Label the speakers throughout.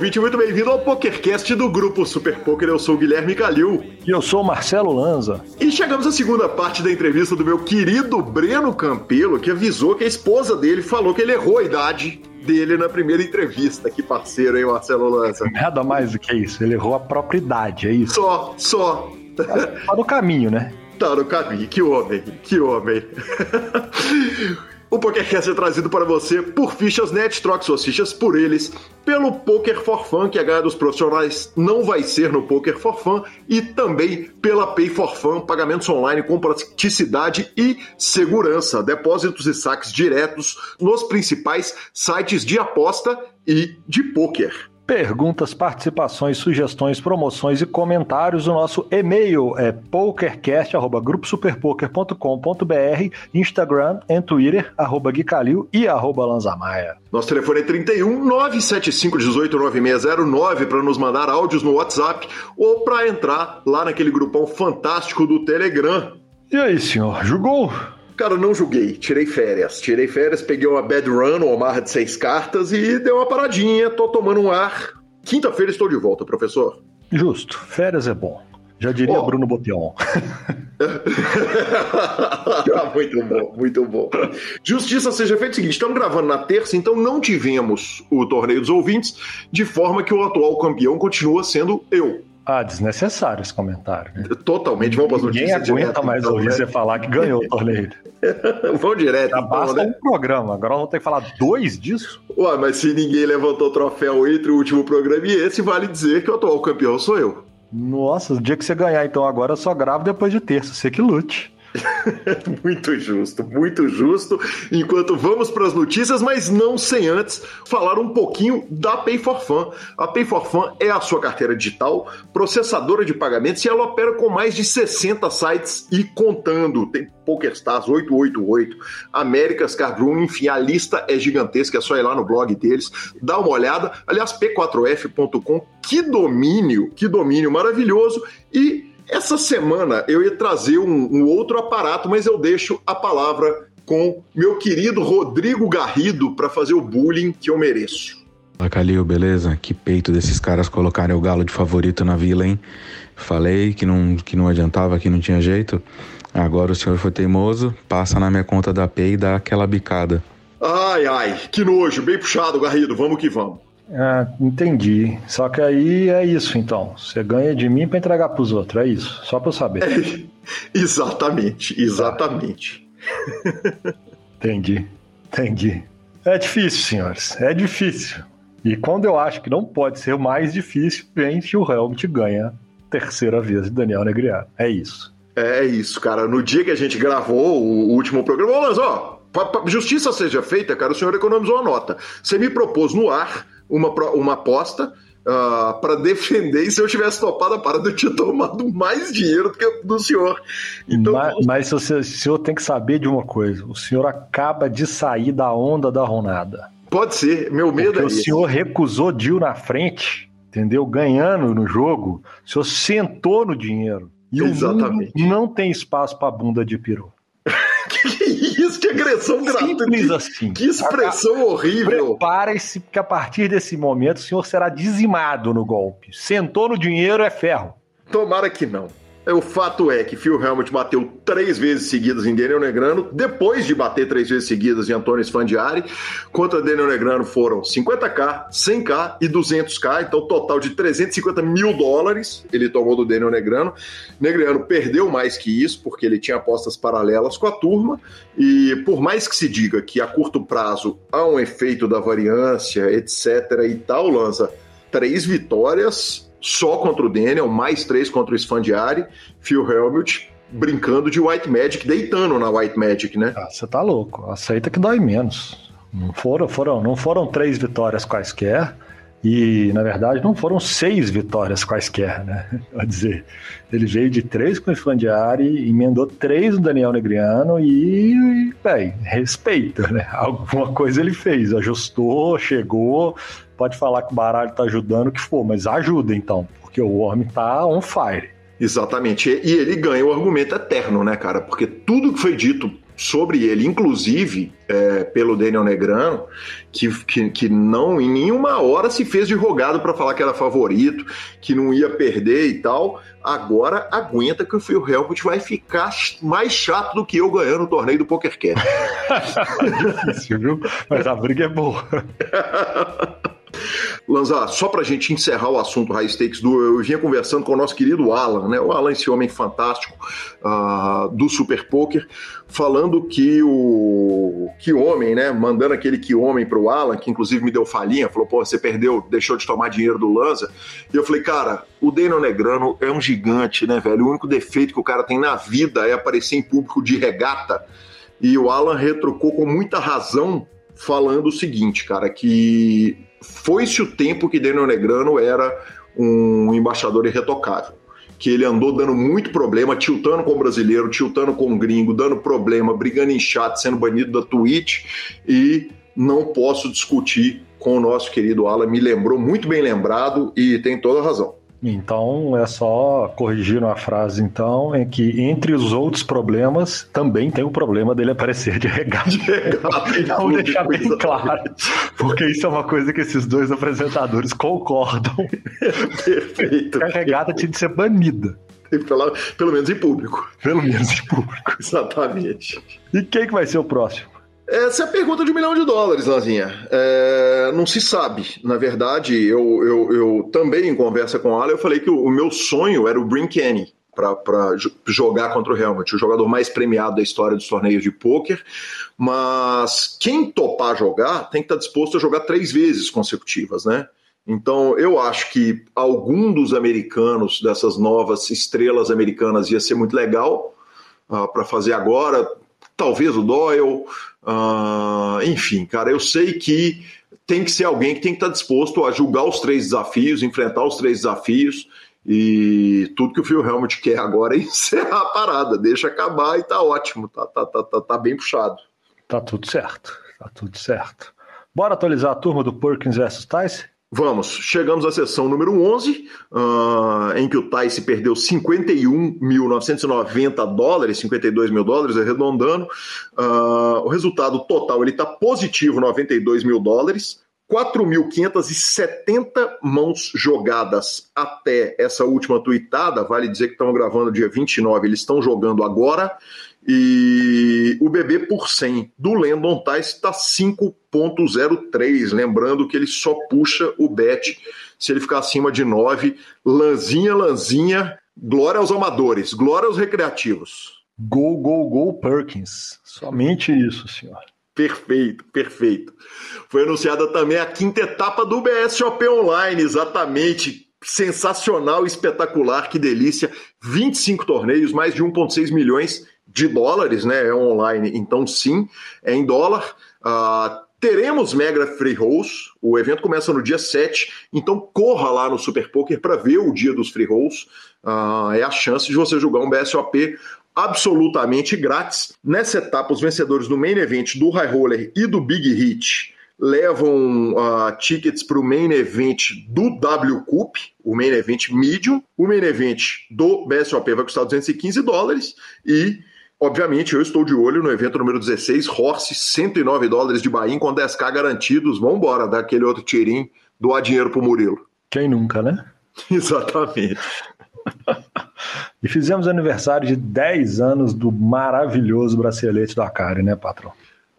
Speaker 1: ouvinte, muito bem-vindo ao PokerCast do Grupo Super Poker. Eu sou o Guilherme Calil.
Speaker 2: E eu sou o Marcelo Lanza.
Speaker 1: E chegamos à segunda parte da entrevista do meu querido Breno Campelo, que avisou que a esposa dele falou que ele errou a idade dele na primeira entrevista. Que parceiro, hein, Marcelo Lanza?
Speaker 2: Nada mais do que isso. Ele errou a propriedade, é isso.
Speaker 1: Só, só.
Speaker 2: Tá no caminho, né?
Speaker 1: Tá no caminho. Que homem, que homem. O PokerCast é trazido para você por Fichas Net, troque suas fichas por eles, pelo Poker for Fun, que a ganha dos profissionais não vai ser no Poker for Fun, e também pela Pay for Fun, pagamentos online com praticidade e segurança, depósitos e saques diretos nos principais sites de aposta e de poker.
Speaker 2: Perguntas, participações, sugestões, promoções e comentários. O nosso e-mail é pokercast.gruposuperpoker.com.br, Instagram e Twitter, arroba Guicalil e arroba Lanzamaia.
Speaker 1: Nosso telefone é 31 975 18 9609 para nos mandar áudios no WhatsApp ou para entrar lá naquele grupão fantástico do Telegram.
Speaker 2: E aí, senhor, jogou?
Speaker 1: Cara, não julguei, tirei férias. Tirei férias, peguei uma bad run, uma marra de seis cartas e dei uma paradinha, tô tomando um ar. Quinta-feira estou de volta, professor.
Speaker 2: Justo, férias é bom. Já diria oh. Bruno Boteon.
Speaker 1: muito bom, muito bom. Justiça seja feita o seguinte: estamos gravando na terça, então não tivemos o torneio dos ouvintes, de forma que o atual campeão continua sendo eu.
Speaker 2: Ah, desnecessário esse comentário. Né?
Speaker 1: Totalmente. Vamos para as
Speaker 2: notícias. Ninguém aguenta direto, mais então, ouvir né? você falar que ganhou o torneio.
Speaker 1: vamos direto.
Speaker 2: Já então, basta né? um programa. Agora vamos ter que falar dois disso?
Speaker 1: Ué, mas se ninguém levantou o troféu entre o último programa e esse, vale dizer que o atual campeão sou eu.
Speaker 2: Nossa, o dia que você ganhar, então, agora eu só gravo depois de terça. Você que lute.
Speaker 1: muito justo, muito justo. Enquanto vamos para as notícias, mas não sem antes falar um pouquinho da Pay for Fun. A Pay for Fun é a sua carteira digital, processadora de pagamentos e ela opera com mais de 60 sites e contando. Tem PokerStars 888, Américas Cardroom, enfim, a lista é gigantesca, é só ir lá no blog deles, dá uma olhada. Aliás, p4f.com, que domínio, que domínio maravilhoso e essa semana eu ia trazer um, um outro aparato, mas eu deixo a palavra com meu querido Rodrigo Garrido para fazer o bullying que eu mereço.
Speaker 3: Fala Calil, beleza? Que peito desses caras colocarem o galo de favorito na vila, hein? Falei que não, que não adiantava, que não tinha jeito. Agora o senhor foi teimoso, passa na minha conta da P e dá aquela bicada.
Speaker 1: Ai, ai, que nojo, bem puxado, Garrido, vamos que vamos.
Speaker 2: Ah, entendi. Só que aí é isso, então. Você ganha de mim para entregar para os outros, é isso. Só para eu saber. É,
Speaker 1: exatamente, exatamente.
Speaker 2: entendi, entendi. É difícil, senhores, é difícil. E quando eu acho que não pode ser mais difícil, vem que o Helmut ganha terceira vez de Daniel Negriano. É isso.
Speaker 1: É isso, cara. No dia que a gente gravou o último programa, ô Lanzó, justiça seja feita, cara, o senhor economizou a nota. Você me propôs no ar uma, uma aposta uh, ah, para defender, e se eu tivesse topado a parada, eu tinha tomado mais dinheiro do que do senhor.
Speaker 2: Então, mas, mas o, senhor, o senhor tem que saber de uma coisa: o senhor acaba de sair da onda da ronada.
Speaker 1: Pode ser, meu medo
Speaker 2: Porque
Speaker 1: é.
Speaker 2: O esse. senhor recusou Dil na frente, entendeu? Ganhando no jogo, o senhor sentou no dinheiro. E Exatamente. o mundo não tem espaço para bunda de peru.
Speaker 1: Que isso? Que agressão gratuita.
Speaker 2: Simples assim.
Speaker 1: Que expressão horrível.
Speaker 2: Prepare-se, que a partir desse momento o senhor será dizimado no golpe. Sentou no dinheiro é ferro.
Speaker 1: Tomara que não. É, o fato é que Phil Helmut bateu três vezes seguidas em Daniel Negrano, depois de bater três vezes seguidas em Antônio Sfandiari. Contra Daniel Negrano foram 50k, 100k e 200k, então total de 350 mil dólares ele tomou do Daniel Negrano. Negrano perdeu mais que isso, porque ele tinha apostas paralelas com a turma, e por mais que se diga que a curto prazo há um efeito da variância, etc. e tal, Lanza, três vitórias só contra o Daniel, mais três contra o Sfandiari, Phil Helmut brincando de White Magic, deitando na White Magic, né?
Speaker 2: Ah, você tá louco. Aceita que dói menos. Não foram, foram, não foram três vitórias quaisquer. E, na verdade, não foram seis vitórias quaisquer, né? Quer dizer, ele veio de três com o Sfandiari, emendou três no Daniel Negriano e, bem, respeita, né? Alguma coisa ele fez, ajustou, chegou, pode falar que o baralho tá ajudando o que for, mas ajuda então, porque o homem tá on fire.
Speaker 1: Exatamente. E ele ganha o argumento eterno, né, cara? Porque tudo que foi dito sobre ele, inclusive é, pelo Daniel Negrano, que, que, que, não em nenhuma hora se fez de rogado para falar que era favorito, que não ia perder e tal. Agora aguenta que o Phil Helmut vai ficar mais chato do que eu ganhando o torneio do PokerCast.
Speaker 2: Difícil, viu? Mas a briga é boa.
Speaker 1: Lanza, só para a gente encerrar o assunto High Stakes do, eu vinha conversando com o nosso querido Alan, né? O Alan, esse homem fantástico uh, do Super Poker, falando que o que homem, né? Mandando aquele que homem para o Alan, que inclusive me deu falinha, falou: pô, você perdeu, deixou de tomar dinheiro do Lanza. E eu falei, cara, o Daniel Negrano é um gigante, né, velho? O único defeito que o cara tem na vida é aparecer em público de regata. E o Alan retrucou com muita razão, falando o seguinte, cara, que foi-se o tempo que Daniel Negrano era um embaixador irretocável. Que ele andou dando muito problema, tiltando com o brasileiro, tiltando com o gringo, dando problema, brigando em chat, sendo banido da Twitch. E não posso discutir com o nosso querido Alan, me lembrou muito bem lembrado e tem toda a razão.
Speaker 2: Então é só corrigir uma frase então em que entre os outros problemas também tem o problema dele aparecer de regata. De regata então deixar bem claro, porque isso é uma coisa que esses dois apresentadores concordam. Perfeito. a regata tinha de ser banida.
Speaker 1: Pelo, pelo menos em público.
Speaker 2: Pelo menos em público.
Speaker 1: Exatamente.
Speaker 2: E quem que vai ser o próximo?
Speaker 1: Essa é a pergunta de um milhão de dólares, Lazinha. É, não se sabe. Na verdade, eu, eu, eu também, em conversa com ela, eu falei que o, o meu sonho era o Brin Kenny para jogar contra o Helmut, o jogador mais premiado da história dos torneios de pôquer. Mas quem topar jogar tem que estar disposto a jogar três vezes consecutivas, né? Então, eu acho que algum dos americanos, dessas novas estrelas americanas, ia ser muito legal uh, ah, para fazer agora. Talvez o Doyle, Uh, enfim, cara, eu sei que tem que ser alguém que tem que estar disposto a julgar os três desafios, enfrentar os três desafios. E tudo que o Phil Helmut quer agora é encerrar a parada, deixa acabar e tá ótimo, tá, tá, tá, tá, tá bem puxado.
Speaker 2: Tá tudo certo, tá tudo certo. Bora atualizar a turma do Perkins vs Tyson?
Speaker 1: Vamos, chegamos à sessão número 11, uh, em que o Tice perdeu 51.990 dólares, 52 mil dólares, arredondando. Uh, o resultado total ele está positivo, 92 mil dólares. 4.570 mãos jogadas até essa última tuitada. Vale dizer que estamos gravando dia 29, eles estão jogando agora. E o BB por 100 do Landon Tice está 5.03. Lembrando que ele só puxa o bet se ele ficar acima de 9. Lanzinha, lanzinha. Glória aos amadores, glória aos recreativos.
Speaker 2: Gol, gol, gol, Perkins. Somente isso, senhor.
Speaker 1: Perfeito, perfeito. Foi anunciada também a quinta etapa do BSOP Online, exatamente. Sensacional, espetacular, que delícia. 25 torneios, mais de 1,6 milhões de dólares, né? É online, então sim, é em dólar. Uh, teremos Mega Free Rolls. O evento começa no dia 7, então corra lá no Super Poker para ver o dia dos Free Rolls. Uh, é a chance de você jogar um BSOP absolutamente grátis. Nessa etapa, os vencedores do Main Event, do High Roller e do Big Hit levam uh, tickets para o Main Event do W Cup, o Main Event Medium. O Main Event do BSOP vai custar 215 dólares e Obviamente, eu estou de olho no evento número 16, Horse, 109 dólares de Bahia com 10k garantidos. Vamos embora, dar aquele outro tirinho, doar dinheiro pro Murilo.
Speaker 2: Quem nunca, né?
Speaker 1: Exatamente.
Speaker 2: e fizemos aniversário de 10 anos do maravilhoso bracelete do Acari, né, patrão?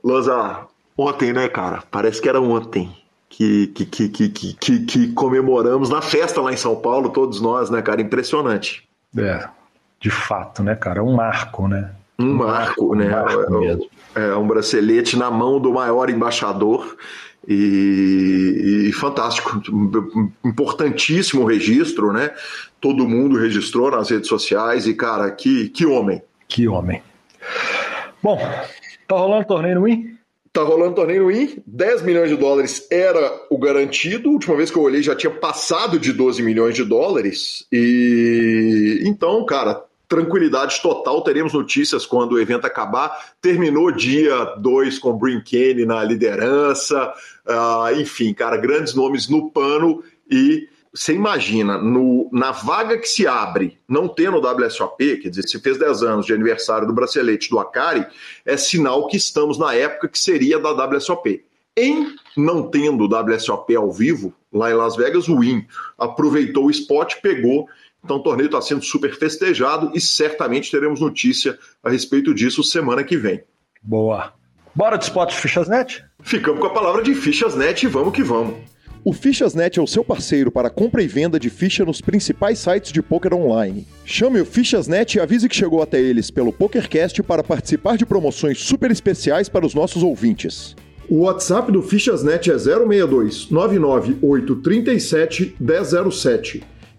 Speaker 1: Loza, ontem, né, cara? Parece que era ontem. Que, que, que, que, que, que comemoramos na festa lá em São Paulo, todos nós, né, cara? Impressionante.
Speaker 2: É, de fato, né, cara? É um marco, né?
Speaker 1: Um marco, né? Um marco é, é, um bracelete na mão do maior embaixador. E, e, fantástico, importantíssimo registro, né? Todo mundo registrou nas redes sociais e, cara, que, que homem.
Speaker 2: Que homem. Bom, tá rolando torneio no Win?
Speaker 1: Tá rolando torneio no Win, 10 milhões de dólares era o garantido. A última vez que eu olhei já tinha passado de 12 milhões de dólares. E então, cara, tranquilidade total. Teremos notícias quando o evento acabar. Terminou dia 2 com Brin Kenny na liderança. Uh, enfim, cara, grandes nomes no pano e você imagina, no, na vaga que se abre, não tendo o WSOP, quer dizer, se fez 10 anos de aniversário do bracelete do Akari, é sinal que estamos na época que seria da WSOP. Em não tendo o WSOP ao vivo, lá em Las Vegas, o Win aproveitou o spot, pegou. Então o torneio está sendo super festejado e certamente teremos notícia a respeito disso semana que vem.
Speaker 2: Boa. Bora de spot Fichasnet?
Speaker 1: Ficamos com a palavra de Fichasnet e vamos que vamos.
Speaker 4: O Fichasnet é o seu parceiro para compra e venda de ficha nos principais sites de poker online. Chame o Fichasnet e avise que chegou até eles pelo PokerCast para participar de promoções super especiais para os nossos ouvintes.
Speaker 1: O WhatsApp do Fichasnet é 062 99837 1007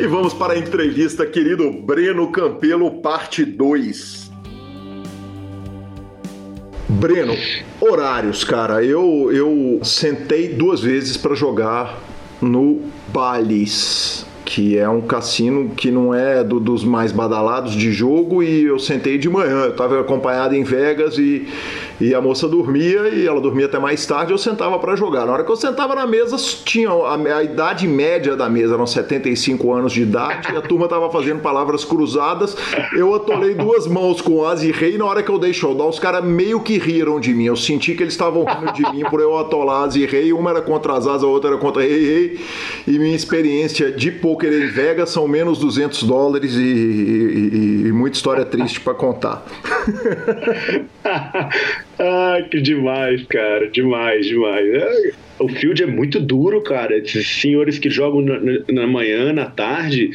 Speaker 1: E vamos para a entrevista, querido Breno Campelo, parte 2. Breno, horários, cara. Eu, eu sentei duas vezes para jogar no Bally's, que é um cassino que não é do, dos mais badalados de jogo, e eu sentei de manhã. Eu estava acompanhado em Vegas e e a moça dormia e ela dormia até mais tarde, eu sentava para jogar. Na hora que eu sentava na mesa, tinha a, a, idade média da mesa eram 75 anos de idade, e a turma tava fazendo palavras cruzadas. Eu atolei duas mãos com as e rei, na hora que eu dei showdown, os caras meio que riram de mim. Eu senti que eles estavam rindo de mim por eu atolar as e rei, uma era contra as a outra era contra rei rei. E minha experiência de poker em Vegas são menos 200 dólares e, e, e muita história triste para contar.
Speaker 5: Ah, que demais, cara. Demais, demais. É, o field é muito duro, cara. Esses senhores que jogam na, na manhã, na tarde,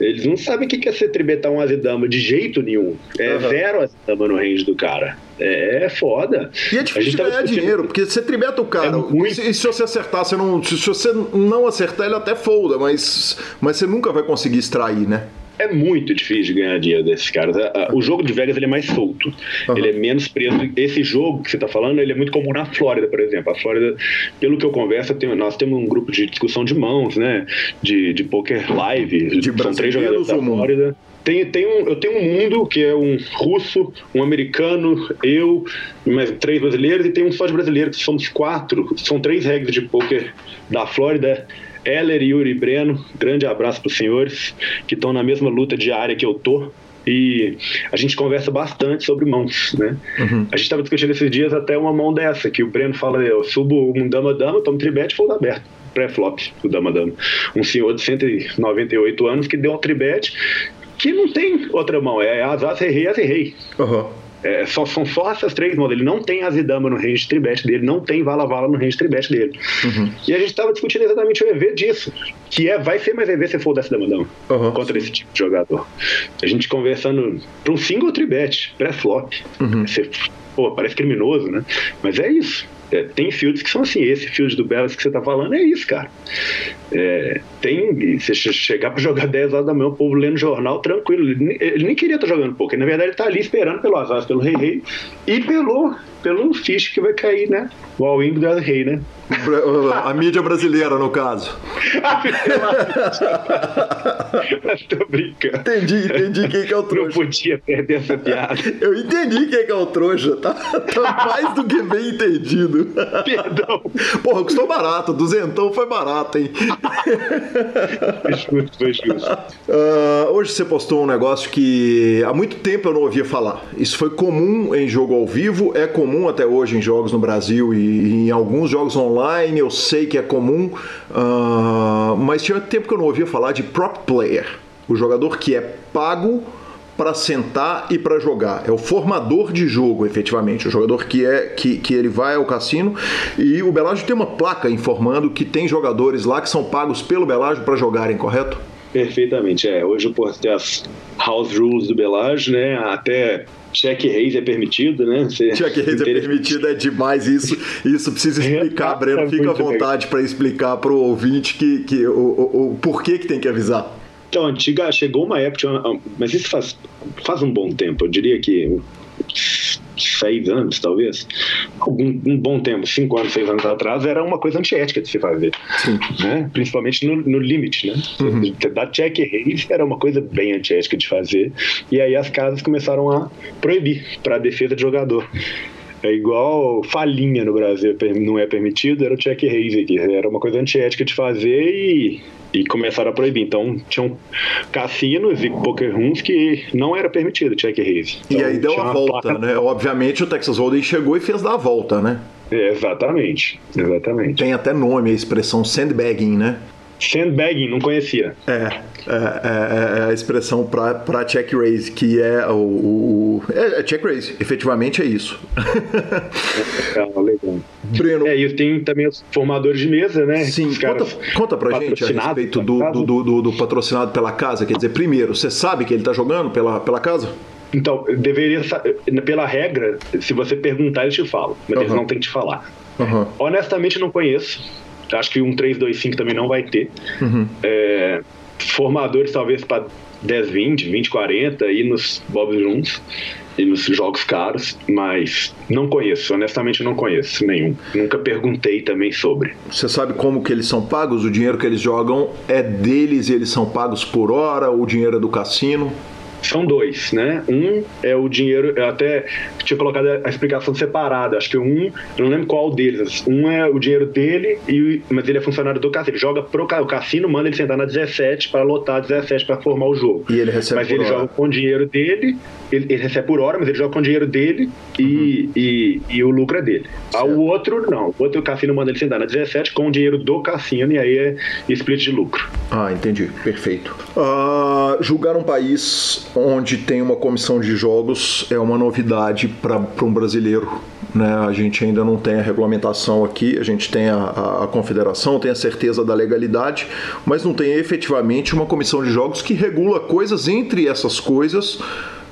Speaker 5: eles não sabem o que é ser tribetar um azedama de jeito nenhum. É uhum. zero azedama no range do cara. É, é foda.
Speaker 1: E é difícil ganhar dinheiro, porque você tribeta o cara. É muito... E se você acertar, você não. Se você não acertar, ele até folda, mas, mas você nunca vai conseguir extrair, né?
Speaker 5: É muito difícil de ganhar dinheiro desses caras. O jogo de Vegas ele é mais solto, uhum. ele é menos preso. Esse jogo que você está falando, ele é muito comum na Flórida, por exemplo. A Flórida, pelo que eu converso, tem, nós temos um grupo de discussão de mãos, né? De, de poker live.
Speaker 1: De São três jogadores da Flórida.
Speaker 5: Tem, tem um, eu tenho um mundo que é um russo, um americano, eu, mais três brasileiros, e tem um só de brasileiro, que somos quatro. São três regras de poker da Flórida Heller, Yuri e Breno, grande abraço para os senhores que estão na mesma luta diária que eu tô. E a gente conversa bastante sobre mãos, né? Uhum. A gente estava discutindo esses dias até uma mão dessa, que o Breno fala, eu subo um dama-dama, tomo tribete, fold aberto pré-flop o dama-dama. Um senhor de 198 anos que deu um tribete que não tem outra mão, é as rei, as rei. Uhum. É, só, são só essas três mãos. Ele não tem Azidama no range tribete dele, não tem Vala Vala no range tribete dele. Uhum. E a gente estava discutindo exatamente o EV disso. Que é, vai ser mais EV se for dessa Damadama uhum. contra esse tipo de jogador. A gente conversando para um single tribete, pré-flop. Uhum. Pô, parece criminoso, né? Mas é isso. É, tem fields que são assim, esse field do Bellas que você tá falando é isso, cara. É, tem, você chegar para jogar 10 horas da manhã, o povo lendo jornal tranquilo, ele, ele nem queria estar tá jogando pouco, na verdade ele tá ali esperando pelo azar, pelo rei rei e pelo, pelo fish que vai cair, né? O all-in do rei, né?
Speaker 1: A mídia brasileira, no caso.
Speaker 5: Tô brincando.
Speaker 1: Entendi, entendi quem que é o trouxa.
Speaker 5: Não podia perder essa piada.
Speaker 1: Eu entendi quem que é o trouxa, tá? Tá mais do que bem entendido.
Speaker 5: Perdão.
Speaker 1: Porra, custou barato. Duzentão foi barato, hein?
Speaker 5: Foi justo, foi justo.
Speaker 1: Uh, hoje você postou um negócio que há muito tempo eu não ouvia falar. Isso foi comum em jogo ao vivo, é comum até hoje em jogos no Brasil e em alguns jogos online online, eu sei que é comum, uh, mas tinha tempo que eu não ouvia falar de prop player, o jogador que é pago para sentar e para jogar. É o formador de jogo, efetivamente. O jogador que é que, que ele vai ao cassino e o Belágio tem uma placa informando que tem jogadores lá que são pagos pelo Belágio para jogarem, correto?
Speaker 5: Perfeitamente, é. Hoje posso ter as house rules do Belágio, né? Até cheque reis é permitido, né?
Speaker 1: cheque reis é permitido, é demais isso. Isso precisa explicar, é, Breno. Fica à vontade para explicar para o ouvinte que, que, o, o, o porquê que tem que avisar.
Speaker 5: Então, antiga, chegou uma época, mas isso faz, faz um bom tempo, eu diria que seis anos, talvez, algum um bom tempo, cinco anos, seis anos atrás, era uma coisa antiética de se fazer, Sim. né? principalmente no, no limite, né? Uhum. Da check raise era uma coisa bem antiética de fazer, e aí as casas começaram a proibir para a defesa de jogador. É igual falinha no Brasil, não é permitido, era o check raise aqui. Era uma coisa antiética de fazer e, e começaram a proibir. Então, tinham cassinos e poker rooms que não era permitido check raise.
Speaker 1: Então, e aí deu a volta, placa... né? Obviamente o Texas Hold'em chegou e fez dar a volta, né?
Speaker 5: É, exatamente, exatamente.
Speaker 1: Tem até nome a expressão sandbagging, né?
Speaker 5: Sandbagging, não conhecia.
Speaker 1: É, é, é, é a expressão para check raise, que é o. o é, é, check raise, efetivamente é isso.
Speaker 5: É, legal. Breno. É, e tem também os formadores de mesa, né?
Speaker 1: Sim, conta, conta pra gente a respeito do, do, do, do, patrocinado pela casa. Quer dizer, primeiro, você sabe que ele tá jogando pela, pela casa?
Speaker 5: Então, deveria. Pela regra, se você perguntar, eles te falam, mas uhum. eles não têm que te falar. Uhum. Honestamente, não conheço Acho que um 3-2-5 também não vai ter. Uhum. É, formadores talvez para 10, 20, 20, 40 e nos Bob Rooms e nos jogos caros, mas não conheço, honestamente não conheço nenhum. Nunca perguntei também sobre.
Speaker 1: Você sabe como que eles são pagos? O dinheiro que eles jogam é deles e eles são pagos por hora, ou o dinheiro é do cassino?
Speaker 5: São dois, né? Um é o dinheiro, eu até tinha colocado a explicação separada, acho que um, eu não lembro qual deles. Um é o dinheiro dele, e, mas ele é funcionário do cassino. Ele joga pro o cassino, manda ele sentar na 17 para lotar a 17 para formar o jogo.
Speaker 1: E ele recebe
Speaker 5: Mas ele
Speaker 1: hora.
Speaker 5: joga com o dinheiro dele, ele, ele, recebe por hora, mas ele joga com o dinheiro dele e, uhum. e, e, o lucro é dele. Ah, o outro, não. O outro o cassino manda ele sentar na 17 com o dinheiro do cassino e aí é split de lucro.
Speaker 1: Ah, entendi. Perfeito. Uh, julgar um país onde tem uma comissão de jogos é uma novidade para um brasileiro. Né? A gente ainda não tem a regulamentação aqui, a gente tem a, a, a, confederação, tem a certeza da legalidade, mas não tem efetivamente uma comissão de jogos que regula coisas entre essas coisas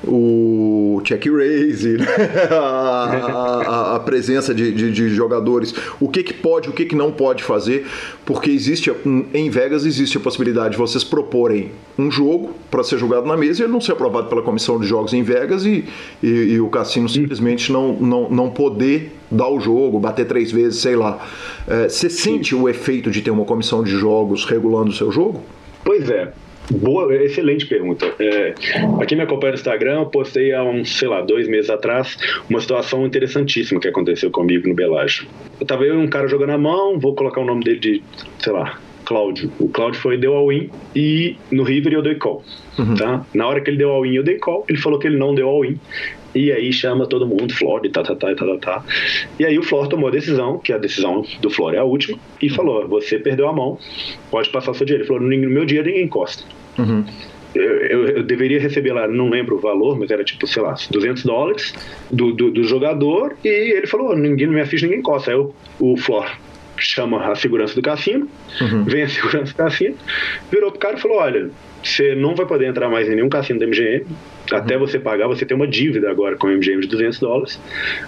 Speaker 1: o check raise, né? a, a, a, presença de, de, de, jogadores, o que, que pode, o que, que não pode fazer, porque existe em Vegas existe a possibilidade de vocês proporem um jogo para ser jogado na mesa e ele não ser aprovado pela comissão de jogos em Vegas e, e, e o cassino simplesmente não, não, não poder dar o jogo, bater três vezes, sei lá. É, você sente o efeito de ter uma comissão de jogos regulando o seu jogo?
Speaker 5: Pois é, Boa, excelente pergunta. É, aqui me acompanha no Instagram, eu postei há uns, sei lá, dois meses atrás, uma situação interessantíssima que aconteceu comigo no Belágio. Eu tava eu e um cara jogando a mão, vou colocar o nome dele de, sei lá, Cláudio. O Cláudio foi deu all-in e no River eu dei call. Uhum. Tá? Na hora que ele deu all-in, eu dei call. Ele falou que ele não deu all-in. E aí chama todo mundo, Flor, e tá, tá, tá, tá, tá, tá. E aí o Flor tomou a decisão, que a decisão do Flor é a última, e falou: você perdeu a mão, pode passar o seu dinheiro. Ele falou: no meu dinheiro ninguém encosta. Uhum. Eu, eu, eu, deveria receber lá, não lembro o valor, mas era tipo, sei lá, 200 dólares do, do, do jogador. E ele falou: ninguém, minha ficha ninguém encosta. Aí o, o Flor chama a segurança do cassino, uhum. vem a segurança do cassino, virou pro cara e falou: olha, você não vai poder entrar mais em nenhum cassino da MGM. Uhum. Até você pagar, você tem uma dívida agora com a MGM de 200 dólares.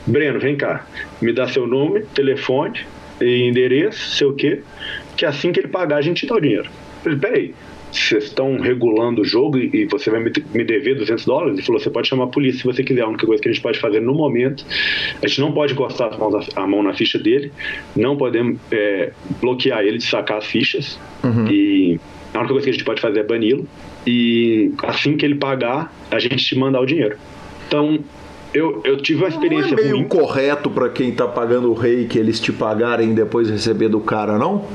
Speaker 5: Breno, vem cá, me dá seu nome, telefone, endereço, sei o quê, que assim que ele pagar, a gente te dá o dinheiro. Eu falei, peraí, vocês estão regulando o jogo e você vai me dever 200 dólares? Ele falou, você pode chamar a polícia se você quiser. A única coisa que a gente pode fazer no momento, a gente não pode encostar a mão na ficha dele, não podemos é, bloquear ele de sacar as fichas uhum. e a única coisa que a gente pode fazer é bani-lo e assim que ele pagar, a gente te mandar o dinheiro. Então, eu, eu tive uma experiência
Speaker 1: não é meio
Speaker 5: ruim.
Speaker 1: correto para quem está pagando o rei que eles te pagarem e depois receber do cara, não?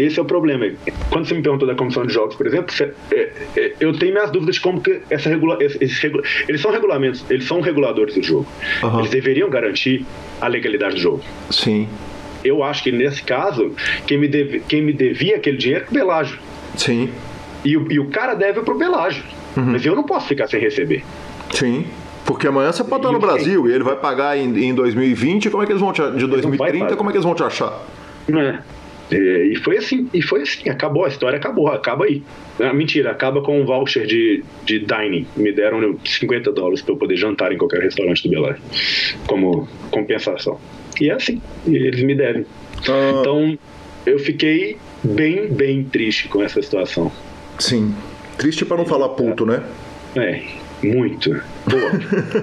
Speaker 5: Esse é o problema. Quando você me perguntou da comissão de jogos, por exemplo, é, é, eu tenho minhas dúvidas de como que essa regula, eles são regulamentos, eles são reguladores do jogo. Uhum. Eles deveriam garantir a legalidade do jogo.
Speaker 1: Sim.
Speaker 5: Eu acho que nesse caso, quem me, deve, quem me devia aquele dinheiro é o Belágio.
Speaker 1: Sim.
Speaker 5: E, e o cara deve pro Belágio. Uhum. Mas eu não posso ficar sem receber.
Speaker 1: Sim. Porque amanhã você pode estar no Brasil e ele vai pagar em, em 2020, como é que eles vão te, de 2030, como é que eles vão te achar?
Speaker 5: Não é. É, e foi assim, e foi assim, acabou, a história acabou, acaba aí. Ah, mentira, acaba com um voucher de, de dining. Me deram 50 dólares para eu poder jantar em qualquer restaurante do Belém, como compensação. E é assim, e eles me devem. Ah. Então, eu fiquei bem, bem triste com essa situação.
Speaker 1: Sim. Triste para não falar puto, né?
Speaker 5: É, muito. Pô,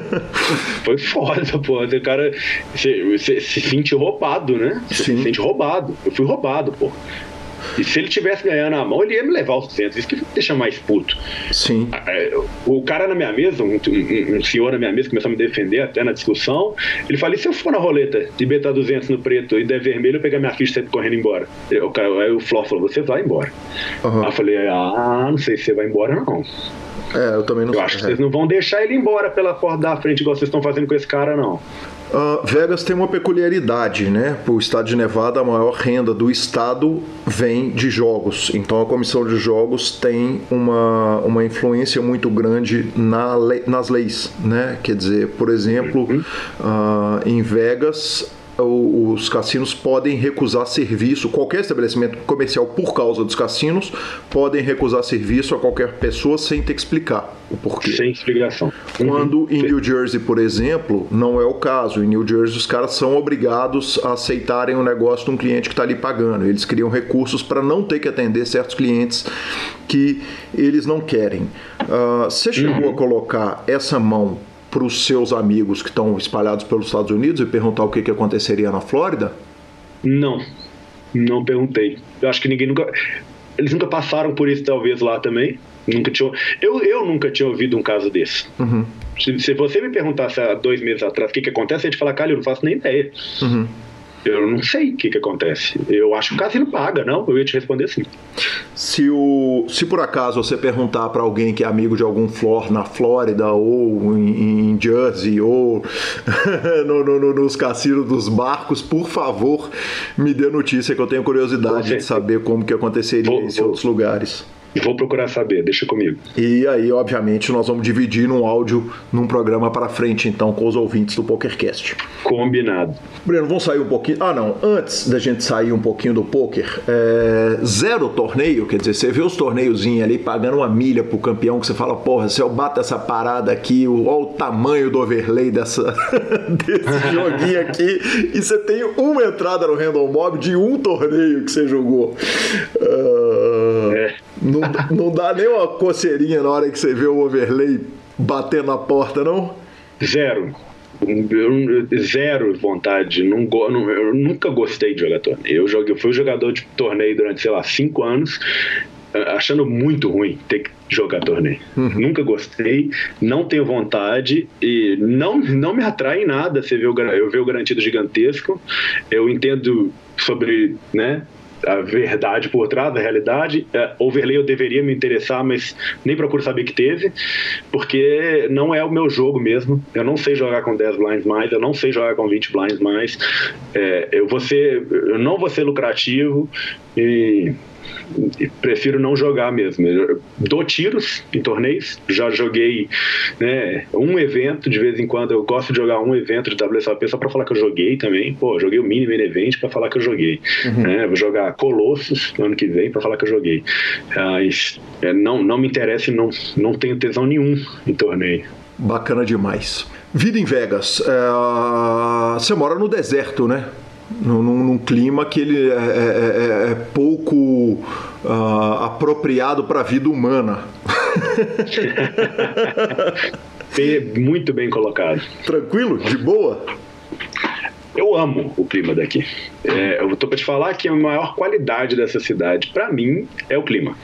Speaker 5: foi foda, pô. O cara se, se, se sente roubado, né? Se, se sente roubado. Eu fui roubado, pô. E se ele tivesse ganhando a mão, ele ia me levar aos 200. Isso que me deixa mais puto.
Speaker 1: Sim.
Speaker 5: É, o cara na minha mesa, um, um, um, senhor na minha mesa, começou a me defender até na discussão. Ele falou: e se eu for na roleta de beta 200 no preto e der vermelho, eu pegar minha ficha e sair correndo embora? O cara, aí o Flor falou: você vai embora. Uhum. Aí eu falei: ah, não sei se você vai embora, não.
Speaker 1: É, eu também não
Speaker 5: Eu acho que vocês não vão deixar ele embora pela porta da frente, igual vocês estão fazendo com esse cara, não.
Speaker 1: Uh, Vegas tem uma peculiaridade, né? O estado de Nevada, a maior renda do estado vem de jogos. Então a comissão de jogos tem uma, uma influência muito grande na lei, nas leis, né? Quer dizer, por exemplo, uh, em Vegas os cassinos podem recusar serviço, qualquer estabelecimento comercial por causa dos cassinos podem recusar serviço a qualquer pessoa sem ter que explicar o porquê.
Speaker 5: Sem explicação.
Speaker 1: Quando uhum. em New Jersey, por exemplo, não é o caso. Em New Jersey, os caras são obrigados a aceitarem o negócio de um cliente que está ali pagando. Eles criam recursos para não ter que atender certos clientes que eles não querem. Uh, você chegou uhum. a colocar essa mão para os seus amigos que estão espalhados pelos Estados Unidos e perguntar o que, que aconteceria na Flórida?
Speaker 5: Não, não perguntei. Eu acho que ninguém nunca. Eles nunca passaram por isso, talvez, lá também. Nunca tinha. Eu, eu nunca tinha ouvido um caso desse.
Speaker 1: Uhum.
Speaker 5: Se, se, você me perguntasse há dois meses atrás o que, que acontece, eu ia te falar, cara, eu não faço nem ideia.
Speaker 1: Uhum.
Speaker 5: Eu não sei o que, que acontece. Eu acho que o cassino paga, não? Eu ia te responder sim.
Speaker 1: Se, o, se por acaso você perguntar para alguém que é amigo de algum flor na Flórida ou em, em Jersey ou no, no, no, nos cassinos dos barcos, por favor, me dê notícia que eu tenho curiosidade de saber como que aconteceria vou, em outros lugares.
Speaker 5: Vou procurar saber, deixa comigo.
Speaker 1: E aí, obviamente, nós vamos dividir num áudio num programa para frente, então, com os ouvintes do PokerCast.
Speaker 5: Combinado.
Speaker 1: Breno, vamos sair um pouquinho. Ah, não. Antes da gente sair um pouquinho do poker, é... zero torneio, quer dizer, você vê os torneiozinhos ali pagando uma milha pro campeão, que você fala, porra, se eu bato essa parada aqui, olha o tamanho do overlay dessa... desse joguinho aqui, e você tem uma entrada no Random Mob de um torneio que você jogou. Uh... É. Não, não dá nem uma coceirinha na hora que você vê o overlay bater na porta, não?
Speaker 5: Zero. Zero vontade. Não, não, eu nunca gostei de jogar torneio. Eu, joguei, eu fui jogador de torneio durante, sei lá, cinco anos, achando muito ruim ter que jogar torneio. Uhum. Nunca gostei, não tenho vontade e não, não me atrai em nada. Você vê o, eu vejo o garantido gigantesco, eu entendo sobre né, a verdade por trás da realidade. É, overlay eu deveria me interessar, mas nem procuro saber que teve, porque não é o meu jogo mesmo. Eu não sei jogar com 10 blinds mais, eu não sei jogar com 20 blinds mais. É, eu, vou ser, eu não vou ser lucrativo e prefiro não jogar mesmo. Eu dou tiros em torneios, já joguei né, um evento de vez em quando. Eu gosto de jogar um evento de WSOP só para falar que eu joguei também. Pô, joguei o mini main event para falar que eu joguei. Uhum. Né, vou jogar Colossus no ano que vem para falar que eu joguei. Mas é, não, não me interessa e não, não tenho tesão nenhum em torneio.
Speaker 1: Bacana demais. Vida em Vegas. É, você mora no deserto, né? Num, num, clima que ele é, é, é, é pouco uh, apropriado para a vida humana.
Speaker 5: Muito bem colocado.
Speaker 1: Tranquilo? De boa?
Speaker 5: Eu amo o clima daqui. É, eu tô para te falar que a maior qualidade dessa cidade, para mim, é o clima.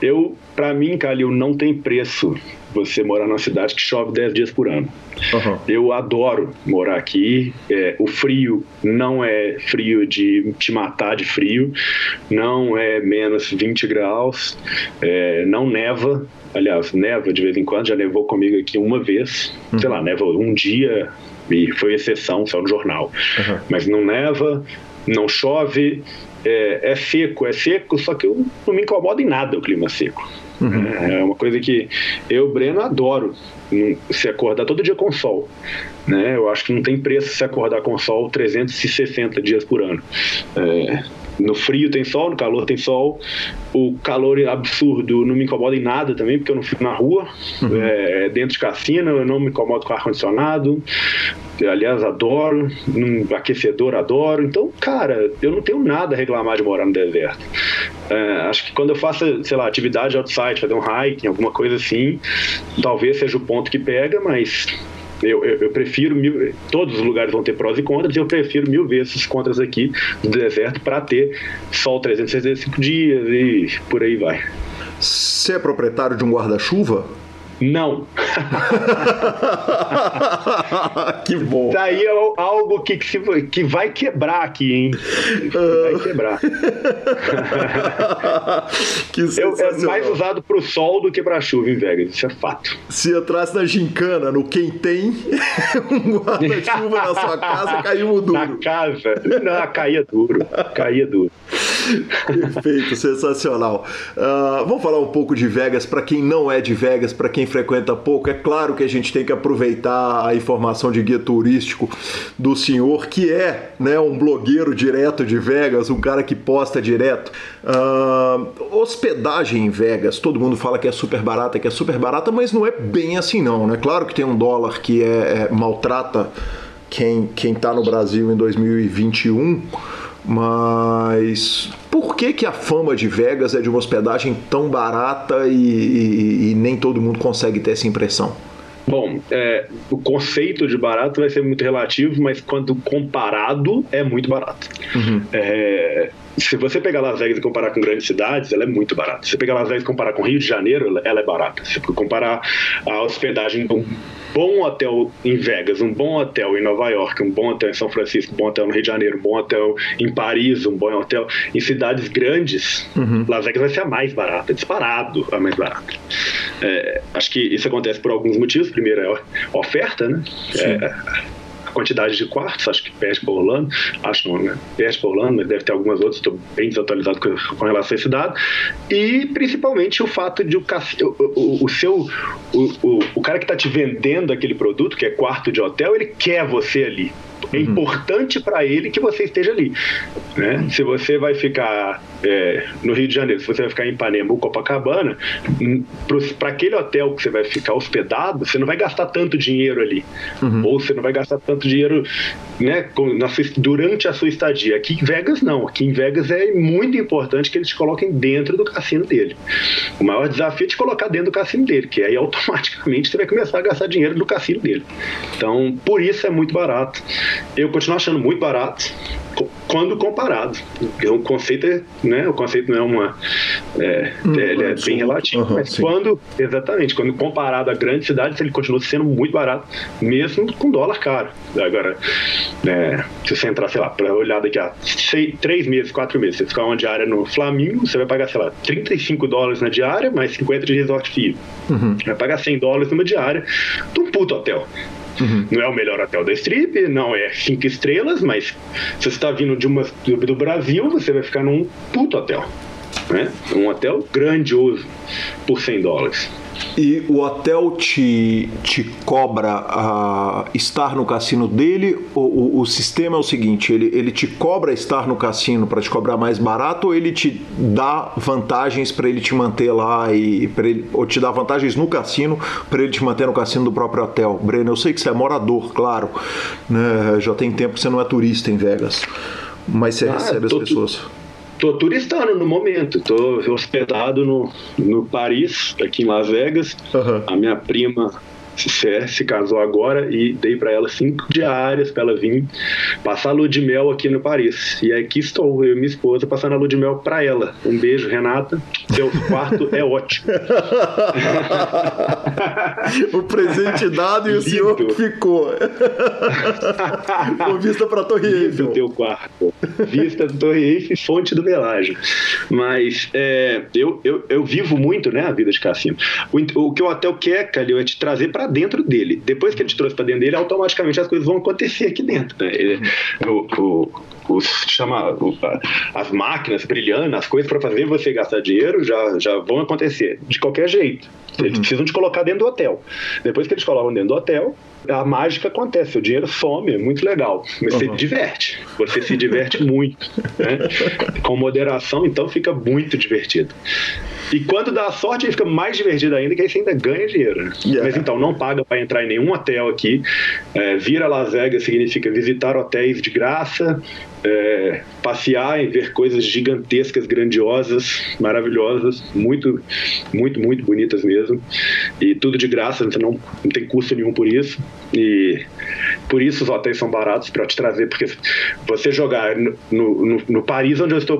Speaker 5: Eu, para mim, Calil, não tem preço você morar numa cidade que chove 10 dias por ano. Uhum. Eu adoro morar aqui. É, o frio não é frio de te matar de frio, não é menos 20 graus, é, não neva. Aliás, neva de vez em quando, já levou comigo aqui uma vez. Uhum. Sei lá, neva um dia e foi exceção, só no jornal. Uhum. Mas não neva, não chove, é, é, seco, é seco, só que eu não me incomoda em nada o clima seco. Uhum. É uma coisa que eu, Breno, adoro se acordar todo dia com sol. Né? Eu acho que não tem preço se acordar com sol 360 dias por ano. É, no frio tem sol, no calor tem sol. O calor absurdo não me incomoda em nada também, porque eu não fico na rua, uhum. é, dentro de cassino, eu não me incomodo com ar-condicionado. Aliás, adoro. Um aquecedor, adoro. Então, cara, eu não tenho nada a reclamar de morar no deserto. É, acho que quando eu faço, sei lá, atividade outside, fazer um hiking, alguma coisa assim, talvez seja o ponto que pega, mas eu, eu, eu, prefiro mil, todos os lugares vão ter prós e contras, e eu prefiro mil vezes os contras aqui do deserto para ter sol 365 dias e por aí vai.
Speaker 1: Você é proprietário de um guarda-chuva?
Speaker 5: Não.
Speaker 1: que bom.
Speaker 5: Daí é algo que, que, que vai quebrar aqui, hein? Vai quebrar. que Eu, é mais usado para o sol do que para a chuva em Vegas, isso é fato.
Speaker 1: Se entrasse na gincana, no quem tem um guarda-chuva na sua casa, caiu duro.
Speaker 5: Na casa? Não, caía duro. Caía duro.
Speaker 1: Perfeito, sensacional. Uh, vamos falar um pouco de Vegas para quem não é de Vegas, para quem frequenta pouco. É claro que a gente tem que aproveitar a informação de guia turístico do senhor, que é né, um blogueiro direto de Vegas, um cara que posta direto. Uh, hospedagem em Vegas, todo mundo fala que é super barata, que é super barata, mas não é bem assim não, né? Claro que tem um dólar que é, é maltrata quem quem está no Brasil em 2021 mas por que, que a fama de Vegas é de uma hospedagem tão barata e, e, e nem todo mundo consegue ter essa impressão?
Speaker 5: Bom, é, o conceito de barato vai ser muito relativo, mas quando comparado, é muito barato. Uhum. É, se você pegar Las Vegas e comparar com grandes cidades, ela é muito barata. Se você pegar Las Vegas e comparar com Rio de Janeiro, ela é barata. Se você comparar a hospedagem de um bom hotel em Vegas, um bom hotel em Nova York, um bom hotel em São Francisco, um bom hotel no Rio de Janeiro, um bom hotel em Paris, um bom hotel em cidades grandes, uhum. Las Vegas vai ser a mais barata, disparado a mais barata. É, acho que isso acontece por alguns motivos. Primeiro é oferta, né? É, quantidade de quartos, acho que perde para Orlando, acho não, né? Perde para Orlando, mas deve ter algumas outras, estou bem desatualizado com, com, relação a esse dado. E principalmente o fato de o, o, o seu. O, o, o cara que está te vendendo aquele produto, que é quarto de hotel, ele quer você ali. É uhum. importante para ele que você esteja ali. Né? Se você vai ficar é, no Rio de Janeiro, se você vai ficar em Ipanema ou Copacabana, hum, para aquele hotel que você vai ficar hospedado, você não vai gastar tanto dinheiro ali. Uhum. Ou você não vai gastar tanto dinheiro né, durante a sua estadia. Aqui em Vegas, não. Aqui em Vegas é muito importante que eles te coloquem dentro do cassino dele. O maior desafio é te colocar dentro do cassino dele, que aí automaticamente você vai começar a gastar dinheiro no cassino dele. Então, por isso é muito barato. Eu continuo achando muito barato quando comparado. O conceito é, né, o conceito não é uma é, hum, ele é bem relativo, uhum, mas sim. quando exatamente quando comparado a grandes cidades ele continua sendo muito barato, mesmo com dólar caro. Agora, é, se você entrar, sei lá, para olhar daqui a seis, três meses, quatro meses, você ficar uma diária no Flamengo, você vai pagar, sei lá, 35 dólares na diária, mais 50 de resort fee. Uhum. Vai pagar 100 dólares numa diária de um puto hotel. Uhum. Não é o melhor hotel da Strip, não é cinco estrelas, mas se você está vindo de uma, do Brasil, você vai ficar num puto hotel. Né? Um hotel grandioso por 100 dólares.
Speaker 1: E o hotel te, te cobra uh, estar no cassino dele? Ou, o, o sistema é o seguinte: ele, ele te cobra estar no cassino para te cobrar mais barato ou ele te dá vantagens para ele te manter lá e ele, ou te dá vantagens no cassino para ele te manter no cassino do próprio hotel? Breno, eu sei que você é morador, claro, né? já tem tempo que você não é turista em Vegas, mas você ah, recebe as pessoas.
Speaker 5: Tô turistando no momento, tô hospedado no, no Paris, aqui em Las Vegas. Uhum. A minha prima se, se casou agora e dei para ela cinco diárias para ela vir passar a lua de mel aqui no Paris. E aqui estou, eu e minha esposa, passando a lua de mel para ela. Um beijo, Renata. Seu quarto é ótimo.
Speaker 1: o presente dado e o senhor ficou. Com vista para Torre Eiffel.
Speaker 5: teu quarto. Vista do Torre Eiffel fonte do Velagem. Mas é, eu, eu, eu vivo muito né, a vida de cassino. O, o que o hotel quer, Calil, é te trazer para dentro dele. Depois que ele te trouxe para dentro dele, automaticamente as coisas vão acontecer aqui dentro. Né? Ele, o, o, o, chama o, as máquinas brilhando, as coisas para fazer você gastar dinheiro já, já vão acontecer de qualquer jeito. Eles uhum. precisam te colocar dentro do hotel. Depois que eles colocam dentro do hotel, a mágica acontece, o dinheiro some, é muito legal. Você uhum. se diverte, você se diverte muito. Né? Com moderação, então fica muito divertido. E quando dá sorte, fica mais divertido ainda, que aí você ainda ganha dinheiro. Né? Yeah. Mas então, não paga para entrar em nenhum hotel aqui. É, vira Las Vegas significa visitar hotéis de graça é, passear e ver coisas gigantescas, grandiosas, maravilhosas, muito, muito, muito bonitas mesmo. E tudo de graça, então não, não tem custo nenhum por isso. E por isso os hotéis são baratos para te trazer, porque você jogar no, no, no, Paris, onde eu estou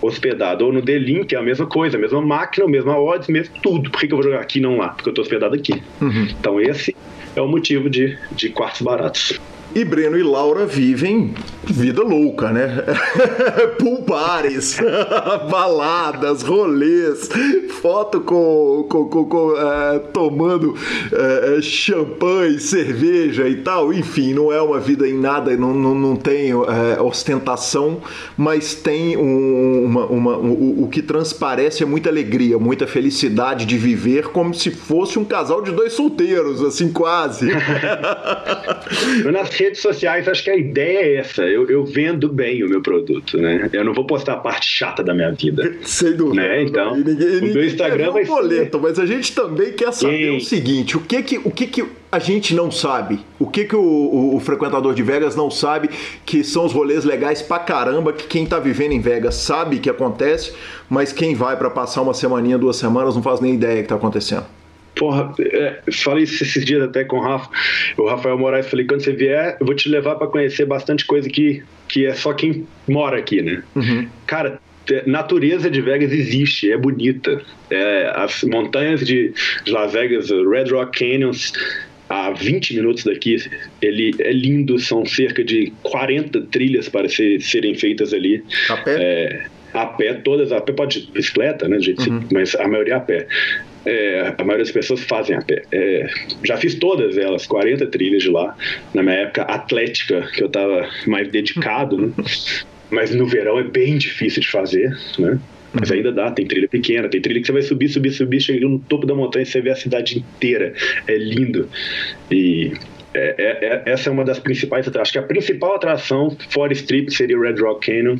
Speaker 5: hospedado, ou no Delink, é a mesma coisa, a mesma máquina, a mesma odds, mesmo tudo. Por que, que eu vou jogar aqui e não lá? Porque eu estou hospedado aqui. Uhum. Então esse é o motivo de, de quartos baratos.
Speaker 1: E Breno e Laura vivem vida louca, né? Pulpares, baladas, rolês, foto com, com, com, com é, tomando é, champanhe, cerveja e tal. Enfim, não é uma vida em nada, não, não, não tem é, ostentação, mas tem um, uma, uma, um, o que transparece é muita alegria, muita felicidade de viver como se fosse um casal de dois solteiros, assim, quase.
Speaker 5: Nas redes sociais, acho que a ideia é essa. Eu, eu vendo bem o meu produto, né? Eu não vou postar a parte chata da minha vida.
Speaker 1: Sem dúvida.
Speaker 5: Né? Então, ninguém, o meu Instagram vai
Speaker 1: boleto, ser... mas a gente também quer saber o seguinte: o que que, o que que a gente não sabe? O que que o, o, o, frequentador de Vegas não sabe que são os rolês legais pra caramba que quem tá vivendo em Vegas sabe que acontece, mas quem vai para passar uma semaninha, duas semanas não faz nem ideia que tá acontecendo.
Speaker 5: Porra, é, falei isso esses dias até com o Rafa, o Rafael Moraes, falei, quando você vier, eu vou te levar para conhecer bastante coisa que, que é só quem mora aqui, né? Uhum. Cara, natureza de Vegas existe, é bonita. É, as montanhas de, de Las Vegas, Red Rock Canyons, a 20 minutos daqui, ele é lindo, são cerca de 40 trilhas para ser, serem feitas ali.
Speaker 1: A pé?
Speaker 5: É, a pé, todas, a pé pode bicicleta, né, gente? Uhum. Mas a maioria a pé. É, a maioria das pessoas fazem a pé. É, já fiz todas elas, 40 trilhas de lá, na minha época atlética, que eu estava mais dedicado, né? mas no verão é bem difícil de fazer, né? Mas ainda dá, tem trilha pequena, tem trilha que você vai subir, subir, subir, chega no topo da montanha e você vê a cidade inteira. É lindo. E é, é, é, essa é uma das principais acho que a principal atração fora Strip seria Red Rock Canyon,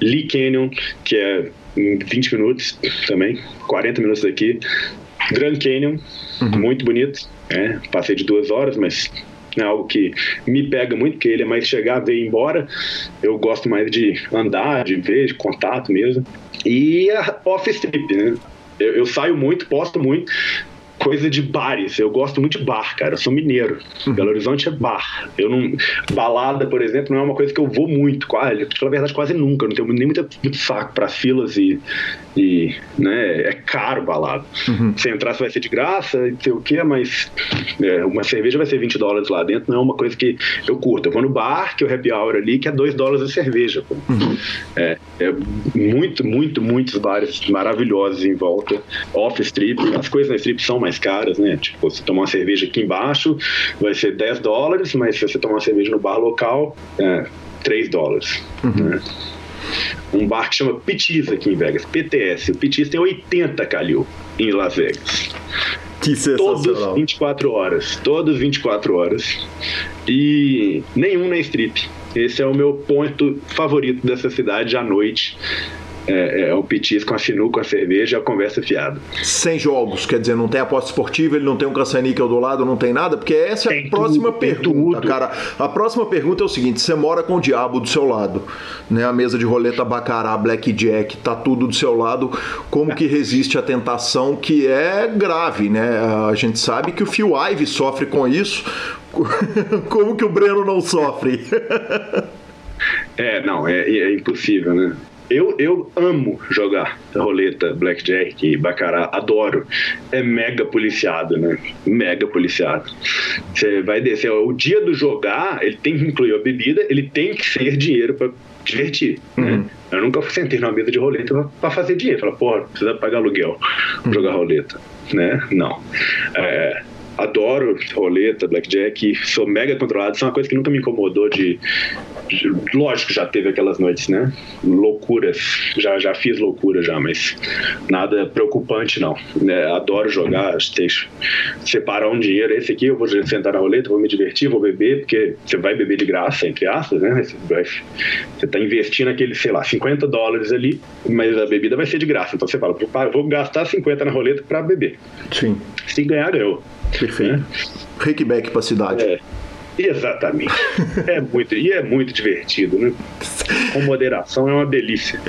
Speaker 5: Lee Canyon, que é 20 minutos também, 40 minutos daqui. Grand Canyon, uhum. muito bonito. É, passei de duas horas, mas é algo que me pega muito, porque ele é mais chegar, ver e ir embora. Eu gosto mais de andar, de ver, de contato mesmo. E a off-strip, né? Eu, eu, saio muito, posto muito, coisa de bares. Eu gosto muito de bar, cara. Eu sou mineiro. Uhum. Belo Horizonte é bar. Eu não. Balada, por exemplo, não é uma coisa que eu vou muito. Quase, pela verdade, quase nunca. Eu não tenho nem muito, muito saco para filas e, e. né, é caro balada. Uhum. Se entrar, você vai ser de graça, não sei o quê, mas é, uma cerveja vai ser 20 dólares lá dentro. Não é uma coisa que eu curto. Eu vou no bar, que é o happy hour ali, que é 2 dólares a cerveja. Uhum. É, é muito, muito, muitos bares maravilhosos em volta. Off strip. As coisas na strip são mais mais caras, né? Tipo, você tomar uma cerveja aqui embaixo vai ser 10 dólares, mas se você tomar uma cerveja no bar local, é 3 dólares. Uhum. Né? Um bar que chama Pitis aqui em Vegas, PTS. O Pitis tem 80 calil em Las Vegas.
Speaker 1: Que
Speaker 5: Todos 24 horas. Todos 24 horas. E nenhum na strip. Esse é o meu ponto favorito dessa cidade à noite é, é o petisco, a sinuca, a cerveja, a conversa fiada.
Speaker 1: Sem jogos, quer dizer, não tem aposta esportiva, ele não tem um caça-níquel do lado, não tem nada, porque essa é a próxima tudo, pergunta, cara. A próxima pergunta é o seguinte: você mora com o diabo do seu lado, né? A mesa de roleta bacará, blackjack, tá tudo do seu lado. Como que resiste à tentação que é grave, né? A gente sabe que o Phil Ive sofre com isso. Como que o Breno não sofre?
Speaker 5: é, não, é, é impossível, né? Eu, eu amo jogar roleta, blackjack e baccarat, adoro. É mega policiado, né? Mega policiado. Você vai descer, o dia do jogar, ele tem que incluir a bebida, ele tem que ser dinheiro para divertir, né? uhum. né? Eu nunca sentei numa mesa de roleta para fazer dinheiro. Falar, porra, precisa pagar aluguel pra jogar roleta, né? Não. É, adoro roleta, blackjack, sou mega controlado. Isso é uma coisa que nunca me incomodou de, de, Lógico, já teve aquelas noites, né? Loucuras. Já, já fiz loucura já, mas nada preocupante, não. É, adoro jogar, separar um dinheiro. Esse aqui eu vou sentar na roleta, vou me divertir, vou beber, porque você vai beber de graça, entre aspas, né? Você, vai, você tá investindo aquele, sei lá, 50 dólares ali, mas a bebida vai ser de graça. Então você fala, vou gastar 50 na roleta para beber.
Speaker 1: Sim.
Speaker 5: Se ganhar, ganhou.
Speaker 1: Perfeito. É. Beck pra cidade.
Speaker 5: É. Exatamente. É muito, e é muito divertido, né? Com moderação é uma delícia.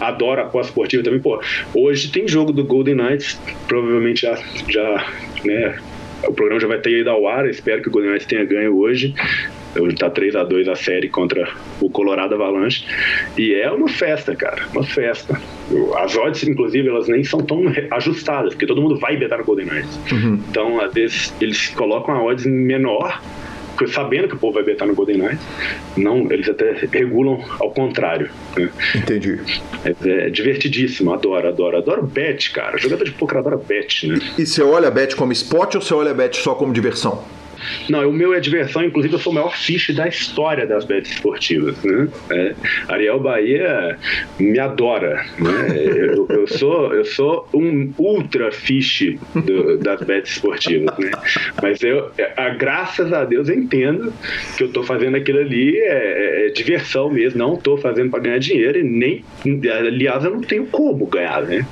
Speaker 5: Adoro a pós-esportiva também. Pô, hoje tem jogo do Golden Knights, provavelmente já, já né, o programa já vai ter ido ao ar, espero que o Golden Knights tenha ganho hoje. Hoje tá 3 a 2 a série contra o Colorado Avalanche. E é uma festa, cara. Uma festa. As odds, inclusive, elas nem são tão ajustadas, porque todo mundo vai betar no Golden Knights. Uhum. Então, às vezes, eles colocam a odds menor sabendo que o povo vai betar no Golden Knights, não, eles até regulam ao contrário. Né?
Speaker 1: Entendi.
Speaker 5: É, é, divertidíssimo, adoro, adoro, adoro bet, cara. Jogador de poker adora bet, né?
Speaker 1: E você olha bet como esporte ou você olha bet só como diversão?
Speaker 5: Não, o meu é diversão, inclusive eu sou o maior fiche da história das bets esportivas. Né? É, Ariel Bahia me adora. Né? Eu, eu, sou, eu sou um ultra fiche das bets esportivas. Né? Mas eu, a, graças a Deus, eu entendo que eu estou fazendo aquilo ali é, é, é diversão mesmo, não estou fazendo para ganhar dinheiro e nem. Aliás, eu não tenho como ganhar, né?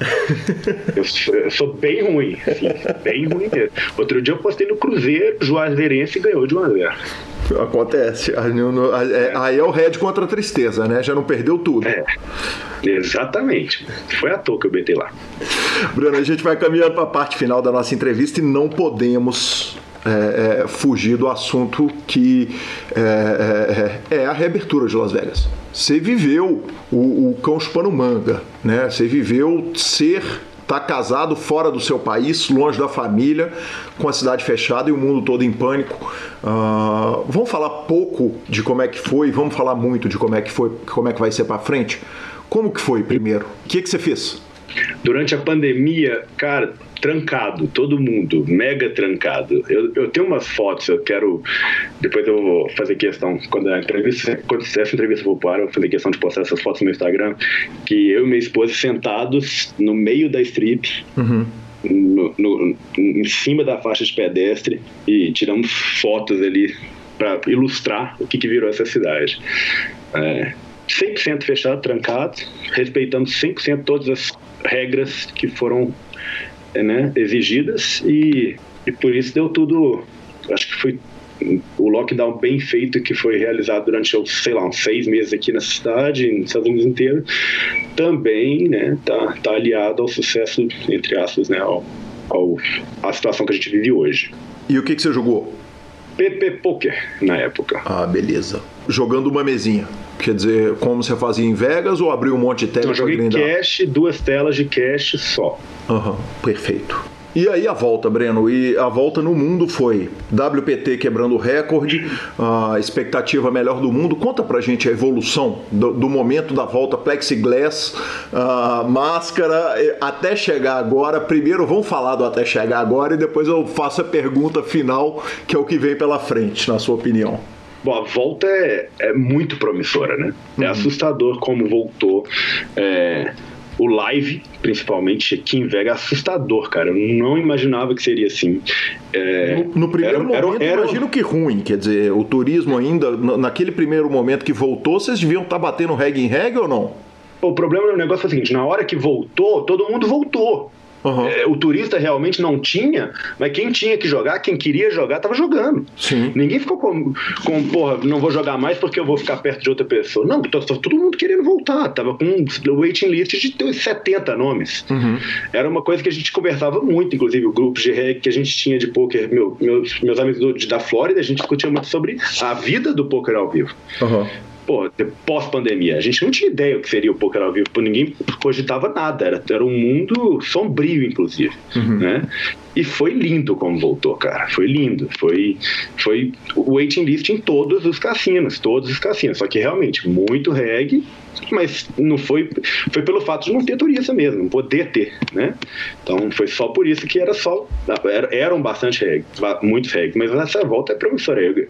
Speaker 5: Eu, eu sou bem ruim, assim, bem ruim mesmo. Outro dia eu postei no Cruzeiro, Juazeiro Juazeirense ganhou de 1 a 0.
Speaker 1: Acontece. É, aí é o Red contra a tristeza, né? Já não perdeu tudo.
Speaker 5: É, exatamente. Foi à toa que eu betei lá.
Speaker 1: Bruno, a gente vai caminhando para a parte final da nossa entrevista e não podemos é, é, fugir do assunto que é, é, é, a reabertura de Las Vegas. Você viveu o, o cão chupando manga, né? Você viveu ser está casado fora do seu país, longe da família, com a cidade fechada e o mundo todo em pânico. Uh, vamos falar pouco de como é que foi, vamos falar muito de como é que foi, como é que vai ser para frente. Como que foi primeiro? O que, que você fez?
Speaker 5: Durante a pandemia, cara, trancado, todo mundo, mega trancado. Eu, eu tenho umas fotos, eu quero. Depois eu vou fazer questão, quando a entrevista, quando essa entrevista for para, eu vou fazer questão de postar essas fotos no meu Instagram, que eu e minha esposa sentados no meio da strip. Uhum. No, no, em cima da faixa de pedestre e tiramos fotos ali para ilustrar o que, que virou essa cidade. É, 100% fechado, trancado, respeitando 100% todas as regras que foram né, exigidas e, e por isso deu tudo. Acho que foi o lockdown bem feito que foi realizado durante, sei lá, uns seis meses aqui na cidade, nos Estados Unidos inteiro, também né, tá, tá aliado ao sucesso, entre aspas, né, ao, ao, à situação que a gente vive hoje.
Speaker 1: E o que, que você jogou?
Speaker 5: PP Poker na época.
Speaker 1: Ah, beleza. Jogando uma mesinha. Quer dizer, como você fazia em Vegas ou abriu um monte de tela?
Speaker 5: Eu joguei cash, duas telas de cash só.
Speaker 1: Aham, uhum, perfeito. E aí a volta, Breno? E a volta no mundo foi WPT quebrando o recorde, a expectativa melhor do mundo. Conta pra gente a evolução do, do momento da volta, plexiglass, máscara, até chegar agora. Primeiro vamos falar do até chegar agora e depois eu faço a pergunta final, que é o que vem pela frente, na sua opinião.
Speaker 5: Bom, a volta é, é muito promissora, né? É uhum. assustador como voltou. É, o live, principalmente aqui em Vega, é assustador, cara. Eu não imaginava que seria assim.
Speaker 1: É, no, no, primeiro era, momento, era, era, imagino que ruim. Quer dizer, o turismo ainda, naquele primeiro momento que voltou, vocês deviam estar tá batendo reggae em reggae ou não?
Speaker 5: O problema do negócio é o seguinte: na hora que voltou, todo mundo voltou. Uhum. É, o turista realmente não tinha, mas quem tinha que jogar, quem queria jogar, tava jogando. Sim. Ninguém ficou com, com, porra, não vou jogar mais porque eu vou ficar perto de outra pessoa. Não, tava todo mundo querendo voltar. Tava com um waiting list de 70 nomes. Uhum. Era uma coisa que a gente conversava muito, inclusive o grupo de reg que a gente tinha de poker, meu, meus, meus amigos do, da Flórida, a gente discutia muito sobre a vida do poker ao vivo. Uhum pô, pós-pandemia. A gente não tinha ideia o que seria o poker ao vivo, ninguém cogitava nada, era, era um mundo sombrio, inclusive, uhum. né? E foi lindo como voltou, cara. Foi lindo. Foi, foi o waiting list em todos os cassinos, todos os cassinos. Só que realmente muito reggae, mas não foi foi pelo fato de não ter turista mesmo, não poder ter, né? Então foi só por isso que era só era, eram bastante reggae, muito reggae, mas essa volta é promissora. Eu,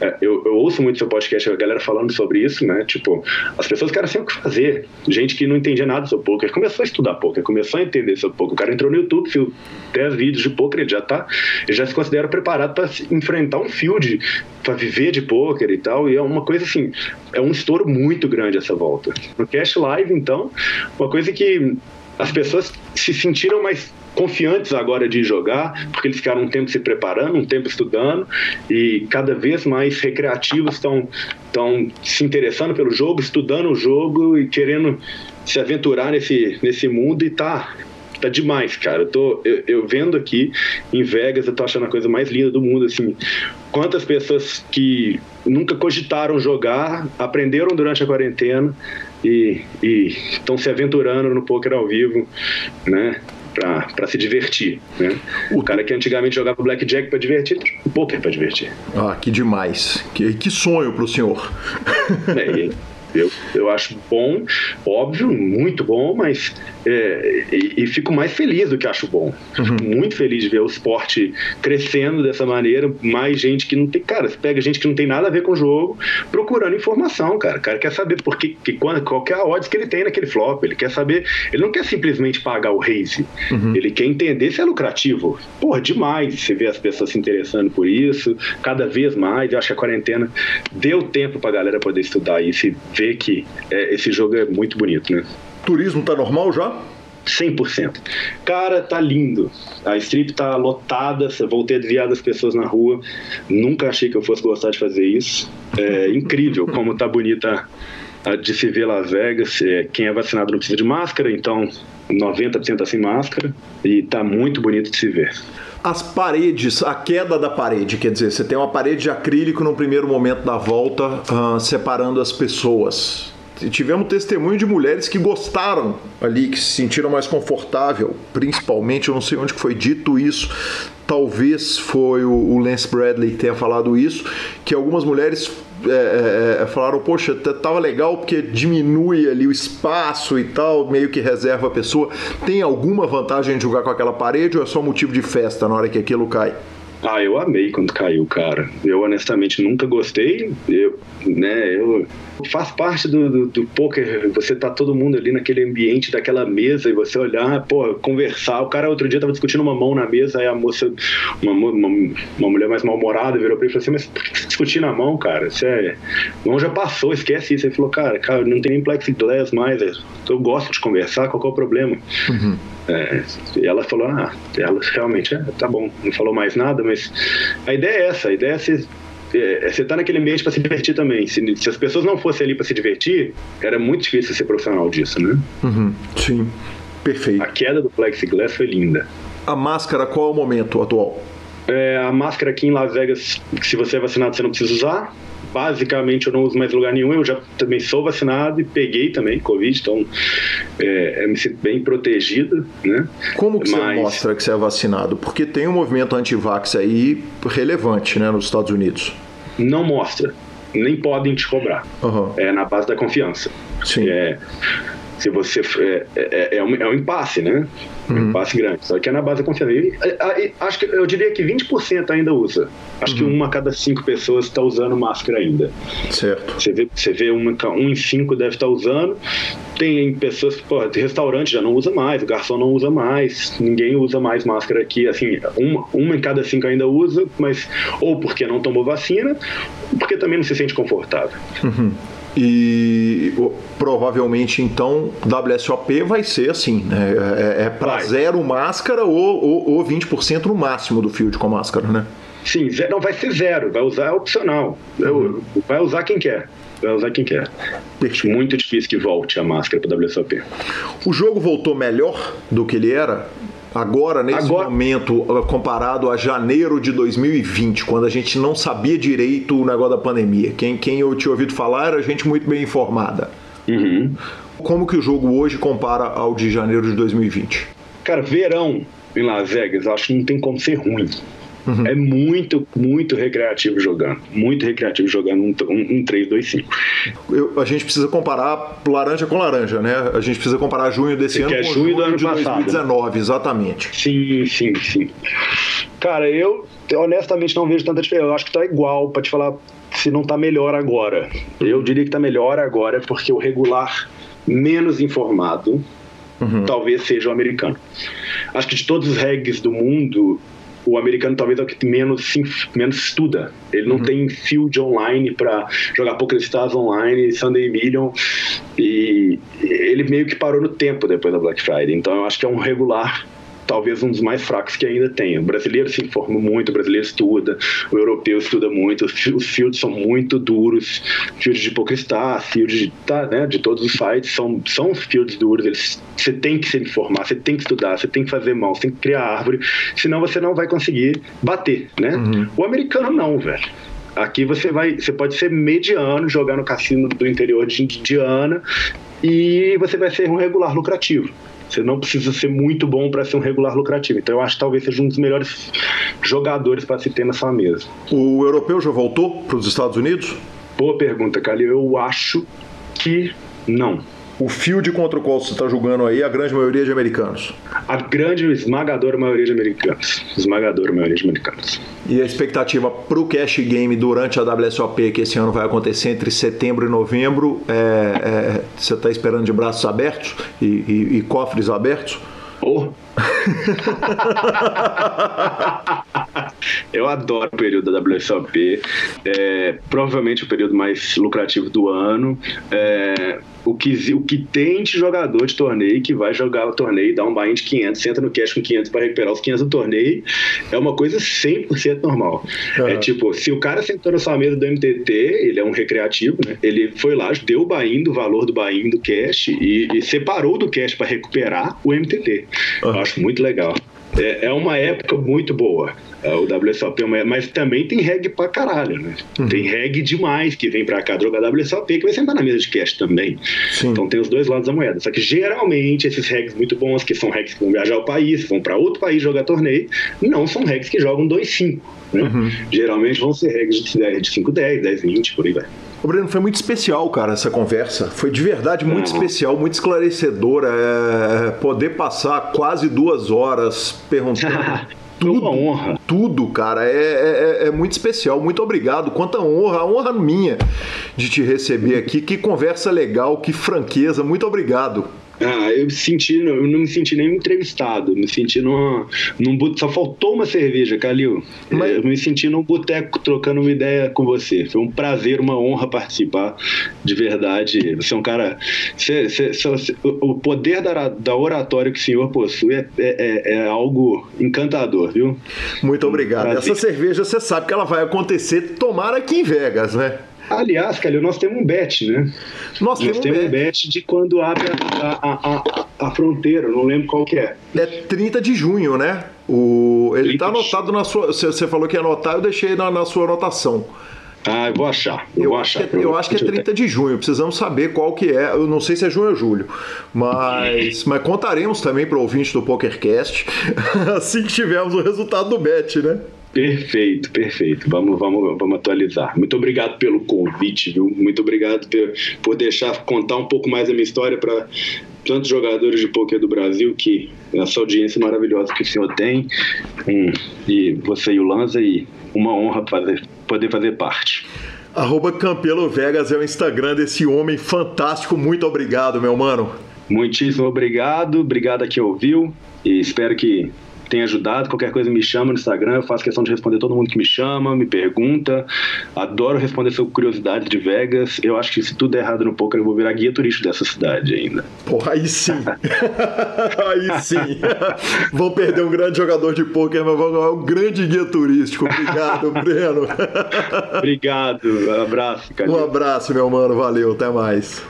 Speaker 5: é, eu, eu, ouço muito seu podcast, a galera falando sobre isso, né? Tipo, as pessoas querem saber o que fazer. Gente que não entendia nada sobre poker, começou a estudar poker, começou a entender sobre poker. O cara entrou no YouTube, viu 10 vídeos de poker, ele já tá, ele já se considera preparado para enfrentar um field, para viver de poker e tal, e é uma coisa assim, é um estouro muito grande essa volta. No Cash Live, então, uma coisa que as pessoas se sentiram mais confiantes agora de jogar, porque eles ficaram um tempo se preparando, um tempo estudando e cada vez mais recreativos estão estão se interessando pelo jogo, estudando o jogo e querendo se aventurar nesse, nesse mundo e tá tá demais, cara. Eu, tô, eu, eu, vendo aqui em Vegas, eu tô achando a coisa mais linda do mundo, assim. Quantas pessoas que nunca cogitaram jogar, aprenderam durante a quarentena e estão se aventurando no poker ao vivo, né? para se divertir. Né? O cara que antigamente jogava blackjack para divertir, o poker para divertir.
Speaker 1: Ah, que demais. Que, que sonho para o senhor.
Speaker 5: É, eu, eu acho bom, óbvio, muito bom, mas é, e, e, fico mais feliz do que acho bom. Uhum. Muito feliz de ver o esporte crescendo dessa maneira, mais gente que não tem. Cara, você pega gente que não tem nada a ver com o jogo, procurando informação, cara. O cara quer saber por que, que, qual que é a odds que ele tem naquele flop. Ele quer saber. Ele não quer simplesmente pagar o raise. Uhum. Ele quer entender se é lucrativo. Porra, demais você vê as pessoas se interessando por isso, cada vez mais. Eu acho que a quarentena deu tempo pra galera poder estudar isso e ver que é, esse jogo é muito bonito, né?
Speaker 1: Turismo tá normal já?
Speaker 5: 100%. Cara, tá lindo. A strip tá lotada, voltei a desviar das pessoas na rua. Nunca achei que eu fosse gostar de fazer isso. É incrível como tá bonita de se ver Las Vegas. É, quem é vacinado não precisa de máscara, então 90% tá sem máscara e tá muito bonito de se ver.
Speaker 1: As paredes, a queda da parede, quer dizer, você tem uma parede de acrílico no primeiro momento da volta, uh, separando as pessoas tivemos testemunho de mulheres que gostaram ali, que se sentiram mais confortável, principalmente, eu não sei onde foi dito isso, talvez foi o Lance Bradley que tenha falado isso, que algumas mulheres é, é, é falaram, poxa, tava legal porque diminui ali o espaço e tal, meio que reserva a pessoa. Tem alguma vantagem de jogar com aquela parede ou é só motivo de festa na hora que aquilo cai?
Speaker 5: Ah, eu amei quando caiu, cara. Eu honestamente nunca gostei. Eu, né, eu faz parte do, do, do poker. Você tá todo mundo ali naquele ambiente daquela mesa e você olhar, pô, conversar. O cara outro dia tava discutindo uma mão na mesa, aí a moça, uma, uma, uma mulher mais mal-humorada, virou pra ele e falou assim: Mas por que você discutir na mão, cara? Você é... mão já passou, esquece isso. Ele falou: Cara, cara, não tem nem plexiglass mais. Eu gosto de conversar, qual é o problema? Uhum. É, e ela falou, ah, ela realmente, é, tá bom, não falou mais nada, mas a ideia é essa, a ideia é você é, você tá naquele ambiente para se divertir também. Se, se, as pessoas não fossem ali para se divertir, era muito difícil ser profissional disso, né?
Speaker 1: Uhum, sim, perfeito.
Speaker 5: A queda do plexiglass foi linda.
Speaker 1: A máscara, qual é o momento atual?
Speaker 5: É, a máscara aqui em Las Vegas, se você é vacinado, você não precisa usar basicamente eu não uso mais lugar nenhum. Eu já também sou vacinado e peguei também Covid, então é, me sinto bem protegido, né?
Speaker 1: Como que Mas... você mostra que você é vacinado? Porque tem um movimento anti-vax aí relevante, né, nos Estados Unidos.
Speaker 5: Não mostra, nem podem te cobrar. Uhum. É na base da confiança.
Speaker 1: Sim.
Speaker 5: É, se você é, é, é, um, é um impasse, né? Uhum. Um impasse grande. Só que é na base da confiança. E, e, acho que eu diria que 20% ainda usa. Acho uhum. que uma a cada cinco pessoas está usando máscara ainda.
Speaker 1: Certo.
Speaker 5: Você vê, você vê uma, um em cinco deve estar tá usando. Tem pessoas, pô, restaurante já não usa mais, o garçom não usa mais, ninguém usa mais máscara aqui. Assim, uma, uma em cada cinco ainda usa, mas ou porque não tomou vacina, ou porque também não se sente confortável.
Speaker 1: Uhum. E provavelmente então WSOP vai ser assim, né? É, é para zero máscara ou, ou, ou 20% no máximo do field com máscara, né?
Speaker 5: Sim, não vai ser zero, vai usar opcional. Uhum. Vai usar quem quer. Vai usar quem quer. Perfeito. Muito difícil que volte a máscara para WSOP.
Speaker 1: O jogo voltou melhor do que ele era Agora, nesse Agora... momento, uh, comparado a janeiro de 2020, quando a gente não sabia direito o negócio da pandemia, quem, quem eu tinha ouvido falar era gente muito bem informada.
Speaker 5: Uhum.
Speaker 1: Como que o jogo hoje compara ao de janeiro de 2020?
Speaker 5: Cara, verão em Las Vegas, acho que não tem como ser ruim. Uhum. É muito, muito recreativo jogando. Muito recreativo jogando um, um, um 3, 2, 5.
Speaker 1: Eu, a gente precisa comparar laranja com laranja, né? A gente precisa comparar junho desse ano
Speaker 5: é
Speaker 1: com
Speaker 5: junho,
Speaker 1: junho
Speaker 5: do ano
Speaker 1: de
Speaker 5: passado,
Speaker 1: 2019, exatamente.
Speaker 5: Sim, sim, sim. Cara, eu honestamente não vejo tanta diferença. Eu acho que tá igual, para te falar se não tá melhor agora. Eu diria que tá melhor agora porque o regular menos informado Uhum. talvez seja o americano. Acho que de todos os regs do mundo, o americano talvez é o que menos, menos estuda. Ele não uhum. tem field online para jogar Poker Stars online, Sunday Million, e ele meio que parou no tempo depois da Black Friday. Então eu acho que é um regular talvez um dos mais fracos que ainda tem. O brasileiro se informa muito, o brasileiro estuda, o europeu estuda muito, os fields são muito duros, fields de PokerStar, fields de, tá, né, de todos os sites são, são fields duros, eles, você tem que se informar, você tem que estudar, você tem que fazer mão, você tem que criar árvore, senão você não vai conseguir bater, né? Uhum. O americano não, velho. Aqui você vai, você pode ser mediano, jogar no cassino do interior de Indiana e você vai ser um regular lucrativo. Você não precisa ser muito bom para ser um regular lucrativo. Então eu acho que talvez seja um dos melhores jogadores para se ter na sua mesa.
Speaker 1: O europeu já voltou para os Estados Unidos?
Speaker 5: Boa pergunta, Calil. Eu acho que não
Speaker 1: o field contra o qual você está julgando aí, a grande maioria de americanos?
Speaker 5: A grande, esmagadora maioria de americanos. Esmagadora maioria de americanos.
Speaker 1: E a expectativa para o cash game durante a WSOP, que esse ano vai acontecer entre setembro e novembro, é, é, você está esperando de braços abertos e, e, e cofres abertos?
Speaker 5: Oh. Eu adoro o período da WSOP. É, provavelmente o período mais lucrativo do ano. É, o que, o que tem de jogador de torneio que vai jogar o torneio, dá um buy de 500, senta no cash com 500 para recuperar os 500 do torneio, é uma coisa 100% normal. Uhum. É tipo, se o cara sentou na sua mesa do MTT, ele é um recreativo, né? Ele foi lá, deu o buy do valor do buy do cash e, e separou do cash para recuperar o MTT. Uhum. Eu acho muito legal. É, é uma época muito boa. É, o WSOP, é mas também tem reggae pra caralho, né? Uhum. Tem reggae demais que vem pra cá jogar WSOP, que vai sentar na mesa de cash também. Sim. Então tem os dois lados da moeda. Só que geralmente esses regs muito bons, que são regs que vão viajar ao país, vão para outro país jogar torneio, não são regs que jogam 2-5. Né? Uhum. Geralmente vão ser regs de 5-10, 10-20, por aí vai.
Speaker 1: Ô Breno, foi muito especial, cara, essa conversa. Foi de verdade muito uhum. especial, muito esclarecedora. É, poder passar quase duas horas perguntando. tudo, honra. Tudo, cara, é, é, é, é, muito especial. Muito obrigado. Quanta honra, a honra minha de te receber aqui. Que conversa legal, que franqueza. Muito obrigado.
Speaker 5: Ah, eu me senti, eu não me senti nem entrevistado, me senti numa, num só faltou uma cerveja, Calil. Mas... Eu me senti num boteco trocando uma ideia com você. Foi um prazer, uma honra participar, de verdade. Você é um cara, você, você, o poder da, da oratória que o senhor possui é, é, é, é algo encantador, viu?
Speaker 1: Muito obrigado. Essa cerveja, você sabe que ela vai acontecer, tomara aqui em Vegas, né?
Speaker 5: Aliás, Calil, nós temos um bet, né? Nós, nós temos, um bet de quando abre a, a, a, a, fronteira, não lembro qual que é.
Speaker 1: É 30 de junho, né? O, ele está anotado na sua. Você falou que ia anotar, eu deixei na, na sua anotação.
Speaker 5: Ah, eu vou achar. Eu, eu vou achar.
Speaker 1: Que, é, eu acho que é 30 de junho. Precisamos saber qual que é. Eu não sei se é junho ou julho. Mas, mas contaremos também para o ouvinte do PokerCast assim que tivermos o resultado do bet, né?
Speaker 5: Perfeito, perfeito. Vamos, vamos, vamos atualizar. Muito obrigado pelo convite, viu? Muito obrigado por, por deixar contar um pouco mais a minha história para tantos jogadores de poker do Brasil que essa audiência maravilhosa que o senhor tem um, e você e o Lanza e uma honra fazer, poder fazer parte.
Speaker 1: Arroba Campelo Vegas é o Instagram desse homem fantástico. Muito obrigado, meu mano.
Speaker 5: Muitíssimo obrigado. Obrigado a quem ouviu e espero que tem ajudado. Qualquer coisa me chama no Instagram, eu faço questão de responder todo mundo que me chama, me pergunta. Adoro responder sobre curiosidades de Vegas. Eu acho que se tudo é errado no poker, eu vou virar guia turístico dessa cidade ainda.
Speaker 1: Porra, aí sim. aí sim. vão perder um grande jogador de poker, mas vão ganhar um grande guia turístico. Obrigado, Breno.
Speaker 5: Obrigado. Um abraço,
Speaker 1: cara. Um abraço, meu mano. Valeu. Até mais.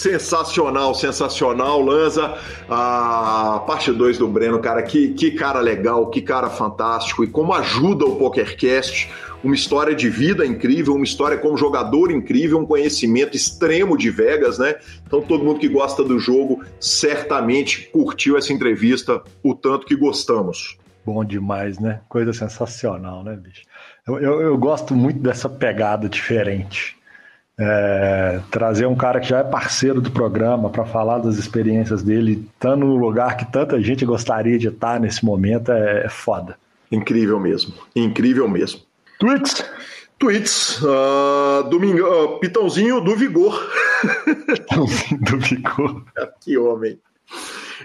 Speaker 1: Sensacional, sensacional, Lanza. A parte 2 do Breno, cara, que, que cara legal, que cara fantástico e como ajuda o PokerCast. Uma história de vida incrível, uma história como jogador incrível, um conhecimento extremo de Vegas, né? Então todo mundo que gosta do jogo certamente curtiu essa entrevista o tanto que gostamos.
Speaker 2: Bom demais, né? Coisa sensacional, né, bicho? eu, eu, eu gosto muito dessa pegada diferente é, trazer um cara que já é parceiro do programa para falar das experiências dele, estando no lugar que tanta gente gostaria de estar nesse momento, é, é foda.
Speaker 1: Incrível mesmo, incrível mesmo.
Speaker 2: Tweets?
Speaker 1: Tweets. Uh, domingo, uh, Pitãozinho do Vigor.
Speaker 2: Pitãozinho do Vigor.
Speaker 1: que homem.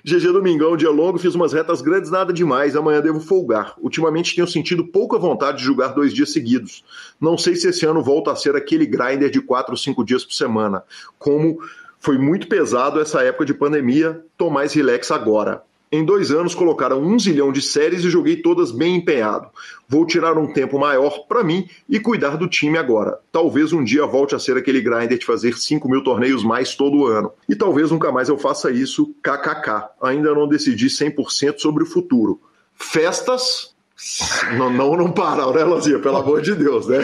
Speaker 1: GG Domingão, dia longo, fiz umas retas grandes, nada demais. Amanhã devo folgar. Ultimamente tenho sentido pouca vontade de jogar dois dias seguidos. Não sei se esse ano volta a ser aquele grinder de quatro ou cinco dias por semana. Como Foi muito pesado essa época de pandemia, tô mais relax agora. Em dois anos colocaram um zilhão de séries e joguei todas bem empenhado. Vou tirar um tempo maior para mim e cuidar do time agora. Talvez um dia volte a ser aquele grinder de fazer 5 mil torneios mais todo ano. E talvez nunca mais eu faça isso, kkk. Ainda não decidi 100% sobre o futuro. Festas, não, não, não parar, né, Lozinha? Pelo amor de Deus, né?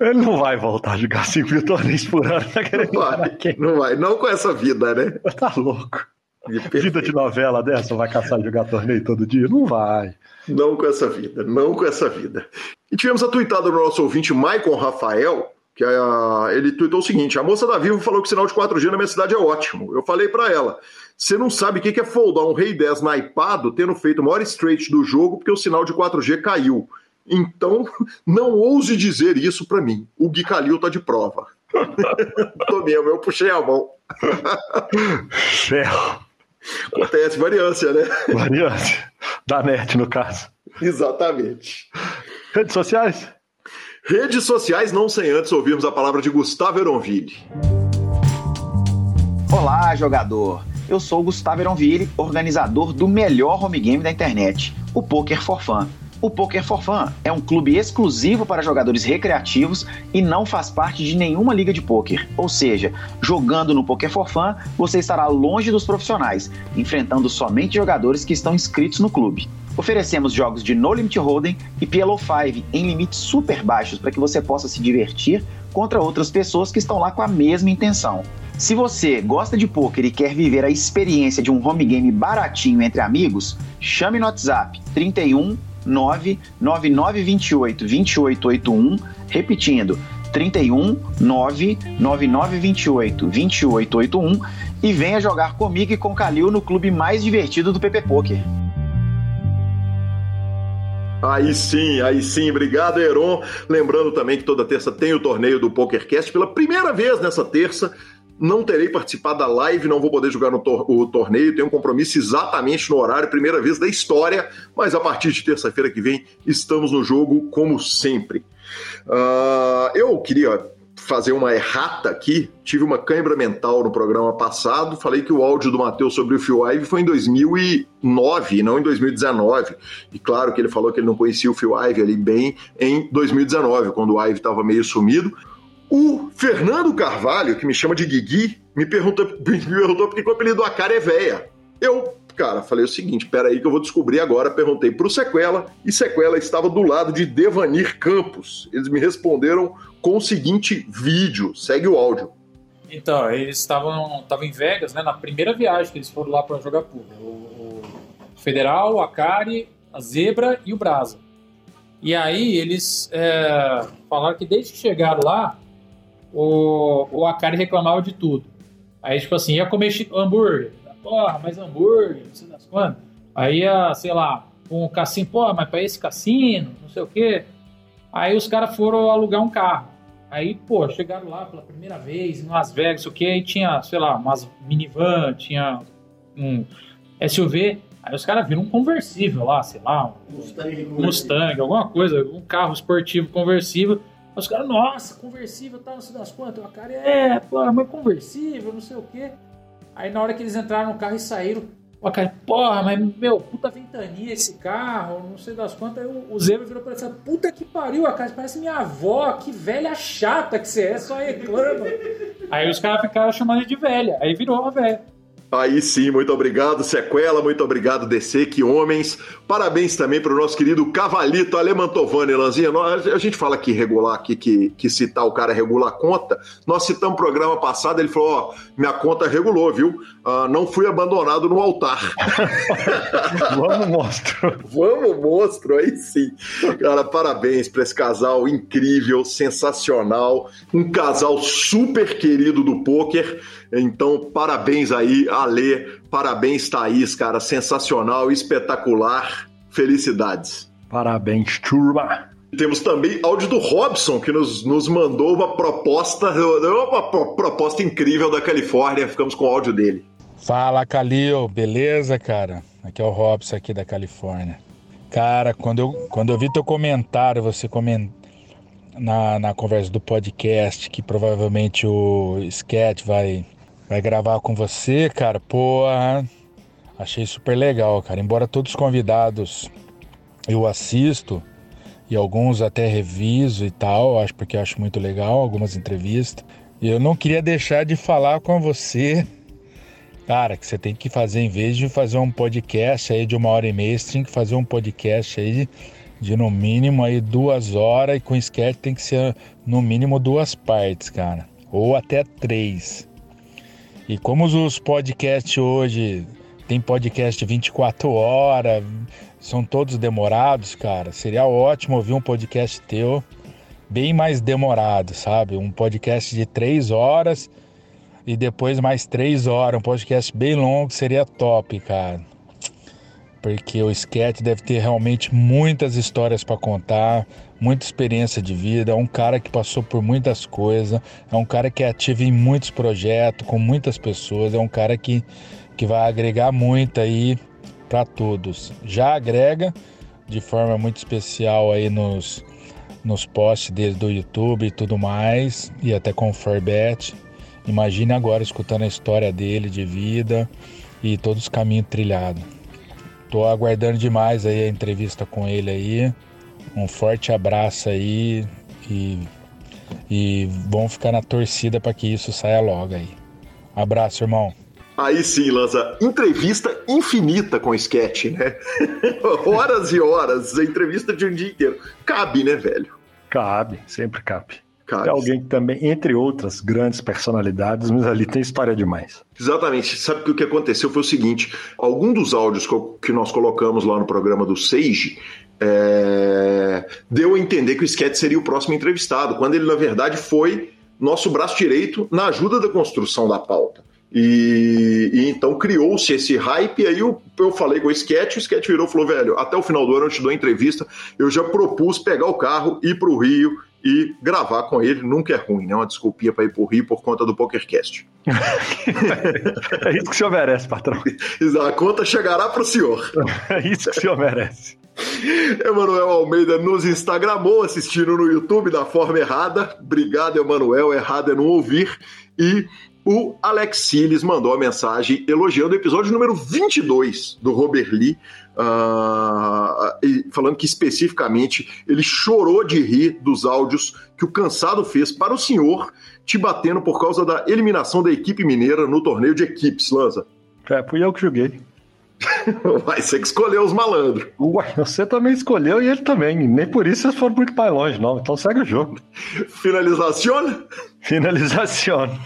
Speaker 2: Ele não vai voltar a jogar 5 mil torneios por ano. Tá
Speaker 1: não vai, não vai, não com essa vida, né?
Speaker 2: Tá louco. Vida de novela dessa, vai caçar e jogar torneio todo dia? Não vai.
Speaker 1: Não com essa vida, não com essa vida. E tivemos a tuitada do nosso ouvinte Maicon Rafael, que a, ele tuitou o seguinte: a moça da Vivo falou que o sinal de 4G na minha cidade é ótimo. Eu falei para ela: você não sabe o que é foldar um Rei 10 naipado tendo feito o maior straight do jogo porque o sinal de 4G caiu. Então, não ouse dizer isso para mim. O Gui Calil tá de prova. Tô mesmo, eu puxei a mão.
Speaker 2: Ferro.
Speaker 1: Acontece, variância, né?
Speaker 2: Variância. Da net, no caso.
Speaker 1: Exatamente.
Speaker 2: Redes sociais?
Speaker 1: Redes sociais, não sem antes ouvirmos a palavra de Gustavo Eronville.
Speaker 6: Olá, jogador. Eu sou Gustavo Eronville, organizador do melhor home game da internet, o Poker for Fun. O Poker for Fun é um clube exclusivo para jogadores recreativos e não faz parte de nenhuma liga de poker. Ou seja, jogando no Poker for Fun, você estará longe dos profissionais, enfrentando somente jogadores que estão inscritos no clube. Oferecemos jogos de No Limit Hold'em e PLO 5 em limites super baixos para que você possa se divertir contra outras pessoas que estão lá com a mesma intenção. Se você gosta de poker e quer viver a experiência de um home game baratinho entre amigos, chame no WhatsApp 31 99928 2881, repetindo 31 99928 2881 e venha jogar comigo e com Calil no clube mais divertido do PP Poker.
Speaker 1: Aí sim, aí sim. Obrigado, Heron. Lembrando também que toda terça tem o torneio do PokerCast pela primeira vez nessa terça. Não terei participado da live, não vou poder jogar no tor o torneio, tenho um compromisso exatamente no horário, primeira vez da história, mas a partir de terça-feira que vem estamos no jogo, como sempre. Uh, eu queria fazer uma errata aqui, tive uma cãibra mental no programa passado, falei que o áudio do Matheus sobre o Phil Ive foi em 2009, não em 2019. E claro que ele falou que ele não conhecia o Phil Ive ali bem em 2019, quando o Ive estava meio sumido. O Fernando Carvalho, que me chama de Guigui, me perguntou, me perguntou por que o apelido do Akari é véia. Eu, cara, falei o seguinte, peraí que eu vou descobrir agora. Perguntei pro Sequela, e Sequela estava do lado de Devanir Campos. Eles me responderam com o seguinte vídeo. Segue o áudio.
Speaker 7: Então, eles estavam em Vegas, né, na primeira viagem que eles foram lá para jogar poker. O, o, Federal, o Akari, a Zebra e o Brasa. E aí eles é, falaram que desde que chegaram lá, o, o Akari reclamava de tudo. Aí, tipo assim, ia comer hambúrguer. Porra, mas hambúrguer, não sei das quantas. Aí ia, sei lá, um cassino, porra, mas pra esse cassino, não sei o quê. Aí os caras foram alugar um carro. Aí, pô, chegaram lá pela primeira vez em Las Vegas, o que? Aí tinha, sei lá, umas minivan, tinha um SUV. Aí os caras viram um conversível lá, sei lá, um Mustang, Mustang alguma coisa, um carro esportivo conversível. Os caras, nossa, conversível, tal, não sei das quantas. O cara, é, pô, mas conversível, não sei o quê. Aí na hora que eles entraram no carro e saíram, o cara, porra, mas meu, puta ventania esse carro, não sei das quantas. Aí o, Zebra virou pra e falou, puta que pariu, a cara parece minha avó, que velha chata que você é, só reclama. aí os caras ficaram chamando de velha, aí virou uma velha.
Speaker 1: Aí sim, muito obrigado, Sequela, muito obrigado, DC, que homens. Parabéns também para o nosso querido Cavalito Alemantovani, Lanzinha. A gente fala aqui regular, aqui, que, que citar o cara regula a conta. Nós citamos no programa passado, ele falou: Ó, minha conta regulou, viu? Uh, não fui abandonado no altar.
Speaker 2: Vamos, monstro.
Speaker 1: Vamos, monstro, aí sim. Cara, parabéns para esse casal incrível, sensacional. Um casal super querido do poker. Então, parabéns aí, Ale, parabéns, Thaís, cara, sensacional, espetacular, felicidades.
Speaker 2: Parabéns, turma.
Speaker 1: Temos também áudio do Robson, que nos, nos mandou uma proposta, uma proposta incrível da Califórnia. Ficamos com o áudio dele.
Speaker 8: Fala, Calil, beleza, cara? Aqui é o Robson aqui da Califórnia. Cara, quando eu, quando eu vi teu comentário, você coment... na, na conversa do podcast, que provavelmente o Sketch vai, vai gravar com você, cara, pô, achei super legal, cara. Embora todos os convidados eu assisto e alguns até reviso e tal, acho porque acho muito legal algumas entrevistas. E eu não queria deixar de falar com você, cara, que você tem que fazer em vez de fazer um podcast aí de uma hora e meia, você tem que fazer um podcast aí de no mínimo aí duas horas e com sketch tem que ser no mínimo duas partes, cara, ou até três. E como os podcasts hoje tem podcast 24 horas, são todos demorados, cara. Seria ótimo ouvir um podcast teu bem mais demorado, sabe? Um podcast de três horas e depois mais três horas. Um podcast bem longo seria top, cara. Porque o sketch deve ter realmente muitas histórias para contar, muita experiência de vida. É um cara que passou por muitas coisas, é um cara que é ativo em muitos projetos, com muitas pessoas. É um cara que, que vai agregar muito aí para todos. Já agrega de forma muito especial aí nos, nos posts dele do YouTube e tudo mais, e até com o Forbet. Imagine agora escutando a história dele de vida e todos os caminhos trilhados. Tô aguardando demais aí a entrevista com ele aí. Um forte abraço aí e, e vamos ficar na torcida para que isso saia logo aí. Abraço, irmão.
Speaker 1: Aí sim, lança entrevista infinita com sketch, né? horas e horas, a entrevista de um dia inteiro. Cabe, né, velho?
Speaker 2: Cabe, sempre cabe. Cabe. É alguém que também, entre outras grandes personalidades, mas ali tem história demais.
Speaker 1: Exatamente. Sabe que o que aconteceu foi o seguinte: algum dos áudios que nós colocamos lá no programa do Sage é... deu a entender que o sketch seria o próximo entrevistado, quando ele, na verdade, foi nosso braço direito na ajuda da construção da pauta. E, e, então criou-se esse hype, e aí eu, eu falei com o Sketch, o Sketch virou e falou, velho, até o final do ano eu te dou entrevista, eu já propus pegar o carro, ir pro Rio e gravar com ele, nunca é ruim, né? Uma desculpinha para ir pro Rio por conta do PokerCast.
Speaker 2: é isso que o senhor merece, patrão.
Speaker 1: A conta chegará pro senhor.
Speaker 2: É isso que o senhor merece.
Speaker 1: Emanuel Almeida nos Instagramou assistindo no YouTube da forma errada. Obrigado, Emanuel. Errado é não ouvir. E o Alex Siles mandou a mensagem elogiando o episódio número 22 do Robert Lee, uh, falando que especificamente ele chorou de rir dos áudios que o Cansado fez para o senhor te batendo por causa da eliminação da equipe mineira no torneio de equipes, Lanza.
Speaker 2: É, fui eu que joguei.
Speaker 1: Vai ser que escolheu os malandros.
Speaker 2: Ué, você também escolheu e ele também. Nem por isso vocês foram muito mais longe, não. Então segue o jogo.
Speaker 1: Finalização?
Speaker 2: Finalização.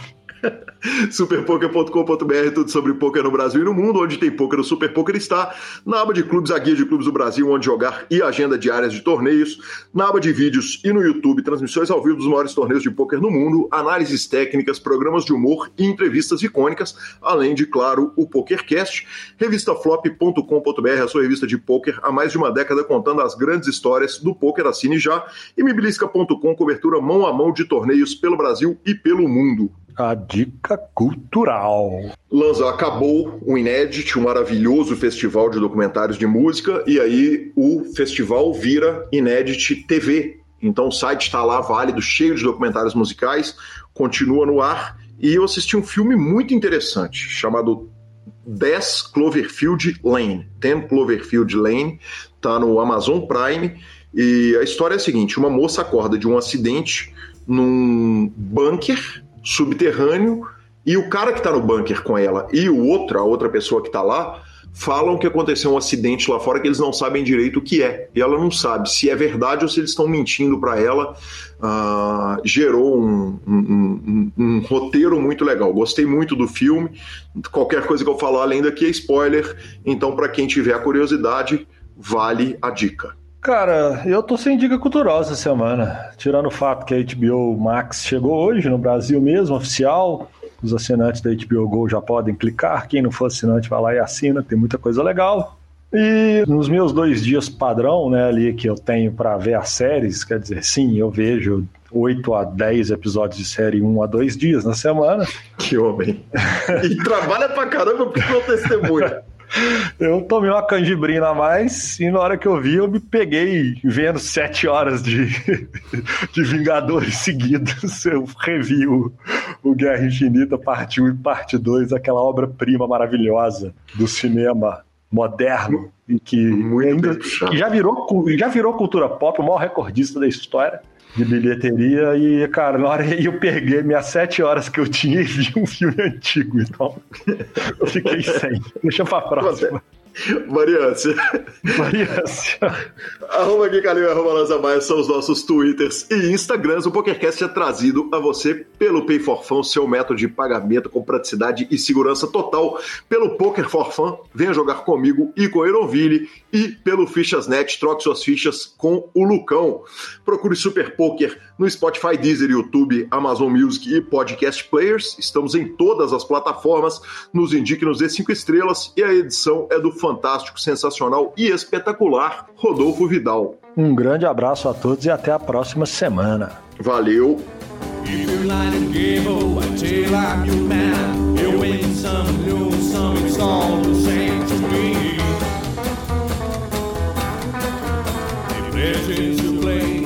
Speaker 1: Superpoker.com.br, tudo sobre poker no Brasil e no mundo, onde tem poker, o Super Poker está. Na aba de clubes, a guia de clubes do Brasil, onde jogar e agenda diárias de torneios. Na aba de vídeos e no YouTube, transmissões ao vivo dos maiores torneios de poker no mundo, análises técnicas, programas de humor e entrevistas icônicas, além de, claro, o PokerCast. Revistaflop.com.br, a sua revista de poker há mais de uma década contando as grandes histórias do poker. Assine já. E mibilisca.com, cobertura mão a mão de torneios pelo Brasil e pelo mundo.
Speaker 2: A dica cultural.
Speaker 1: Lanza, acabou o Inédit, um maravilhoso festival de documentários de música, e aí o festival vira Inédit TV. Então o site está lá válido, cheio de documentários musicais, continua no ar. E eu assisti um filme muito interessante, chamado 10 Cloverfield Lane. 10 Cloverfield Lane, tá no Amazon Prime. E a história é a seguinte: uma moça acorda de um acidente num bunker subterrâneo e o cara que está no bunker com ela e o outro, a outra pessoa que está lá, falam que aconteceu um acidente lá fora que eles não sabem direito o que é. E ela não sabe se é verdade ou se eles estão mentindo para ela. Uh, gerou um, um, um, um, roteiro muito legal. Gostei muito do filme. Qualquer coisa que eu falar além daqui é spoiler. Então, para quem tiver a curiosidade, vale a dica.
Speaker 2: Cara, eu tô sem dica cultural essa semana. Tirando o fato que a HBO Max chegou hoje no Brasil mesmo, oficial. Os assinantes da HBO Go já podem clicar. Quem não for assinante vai lá e assina, tem muita coisa legal. E nos meus dois dias padrão, né, ali que eu tenho para ver as séries, quer dizer, sim, eu vejo 8 a 10 episódios de série um a dois dias na semana.
Speaker 1: Que homem. E trabalha pra caramba porque não testemunha.
Speaker 2: Eu tomei uma canjibrina a mais e na hora que eu vi, eu me peguei vendo sete horas de, de Vingadores seguidos. Eu revi o, o Guerra Infinita, parte 1 e parte 2, aquela obra-prima maravilhosa do cinema moderno e que, ainda, que já, virou, já virou cultura pop, o maior recordista da história de bilheteria e, cara, na hora eu peguei minhas sete horas que eu tinha e vi um filme antigo, então eu fiquei sem. Deixa pra próxima.
Speaker 9: Variância.
Speaker 2: Variância.
Speaker 9: arroba Gui Calil e arroba Lanza Maia são os nossos Twitters e Instagrams. O PokerCast é trazido a você pelo Pay for Fun, seu método de pagamento com praticidade e segurança total. Pelo Poker for Fun, venha jogar comigo e com o Eronville. E pelo Fichas.net, troque suas fichas com o Lucão. Procure Super Poker no Spotify, Deezer, YouTube, Amazon Music e Podcast Players. Estamos em todas as plataformas. Nos indique, nos dê cinco estrelas. E a edição é do fantástico, sensacional e espetacular Rodolfo Vidal.
Speaker 2: Um grande abraço a todos e até a próxima semana.
Speaker 9: Valeu! I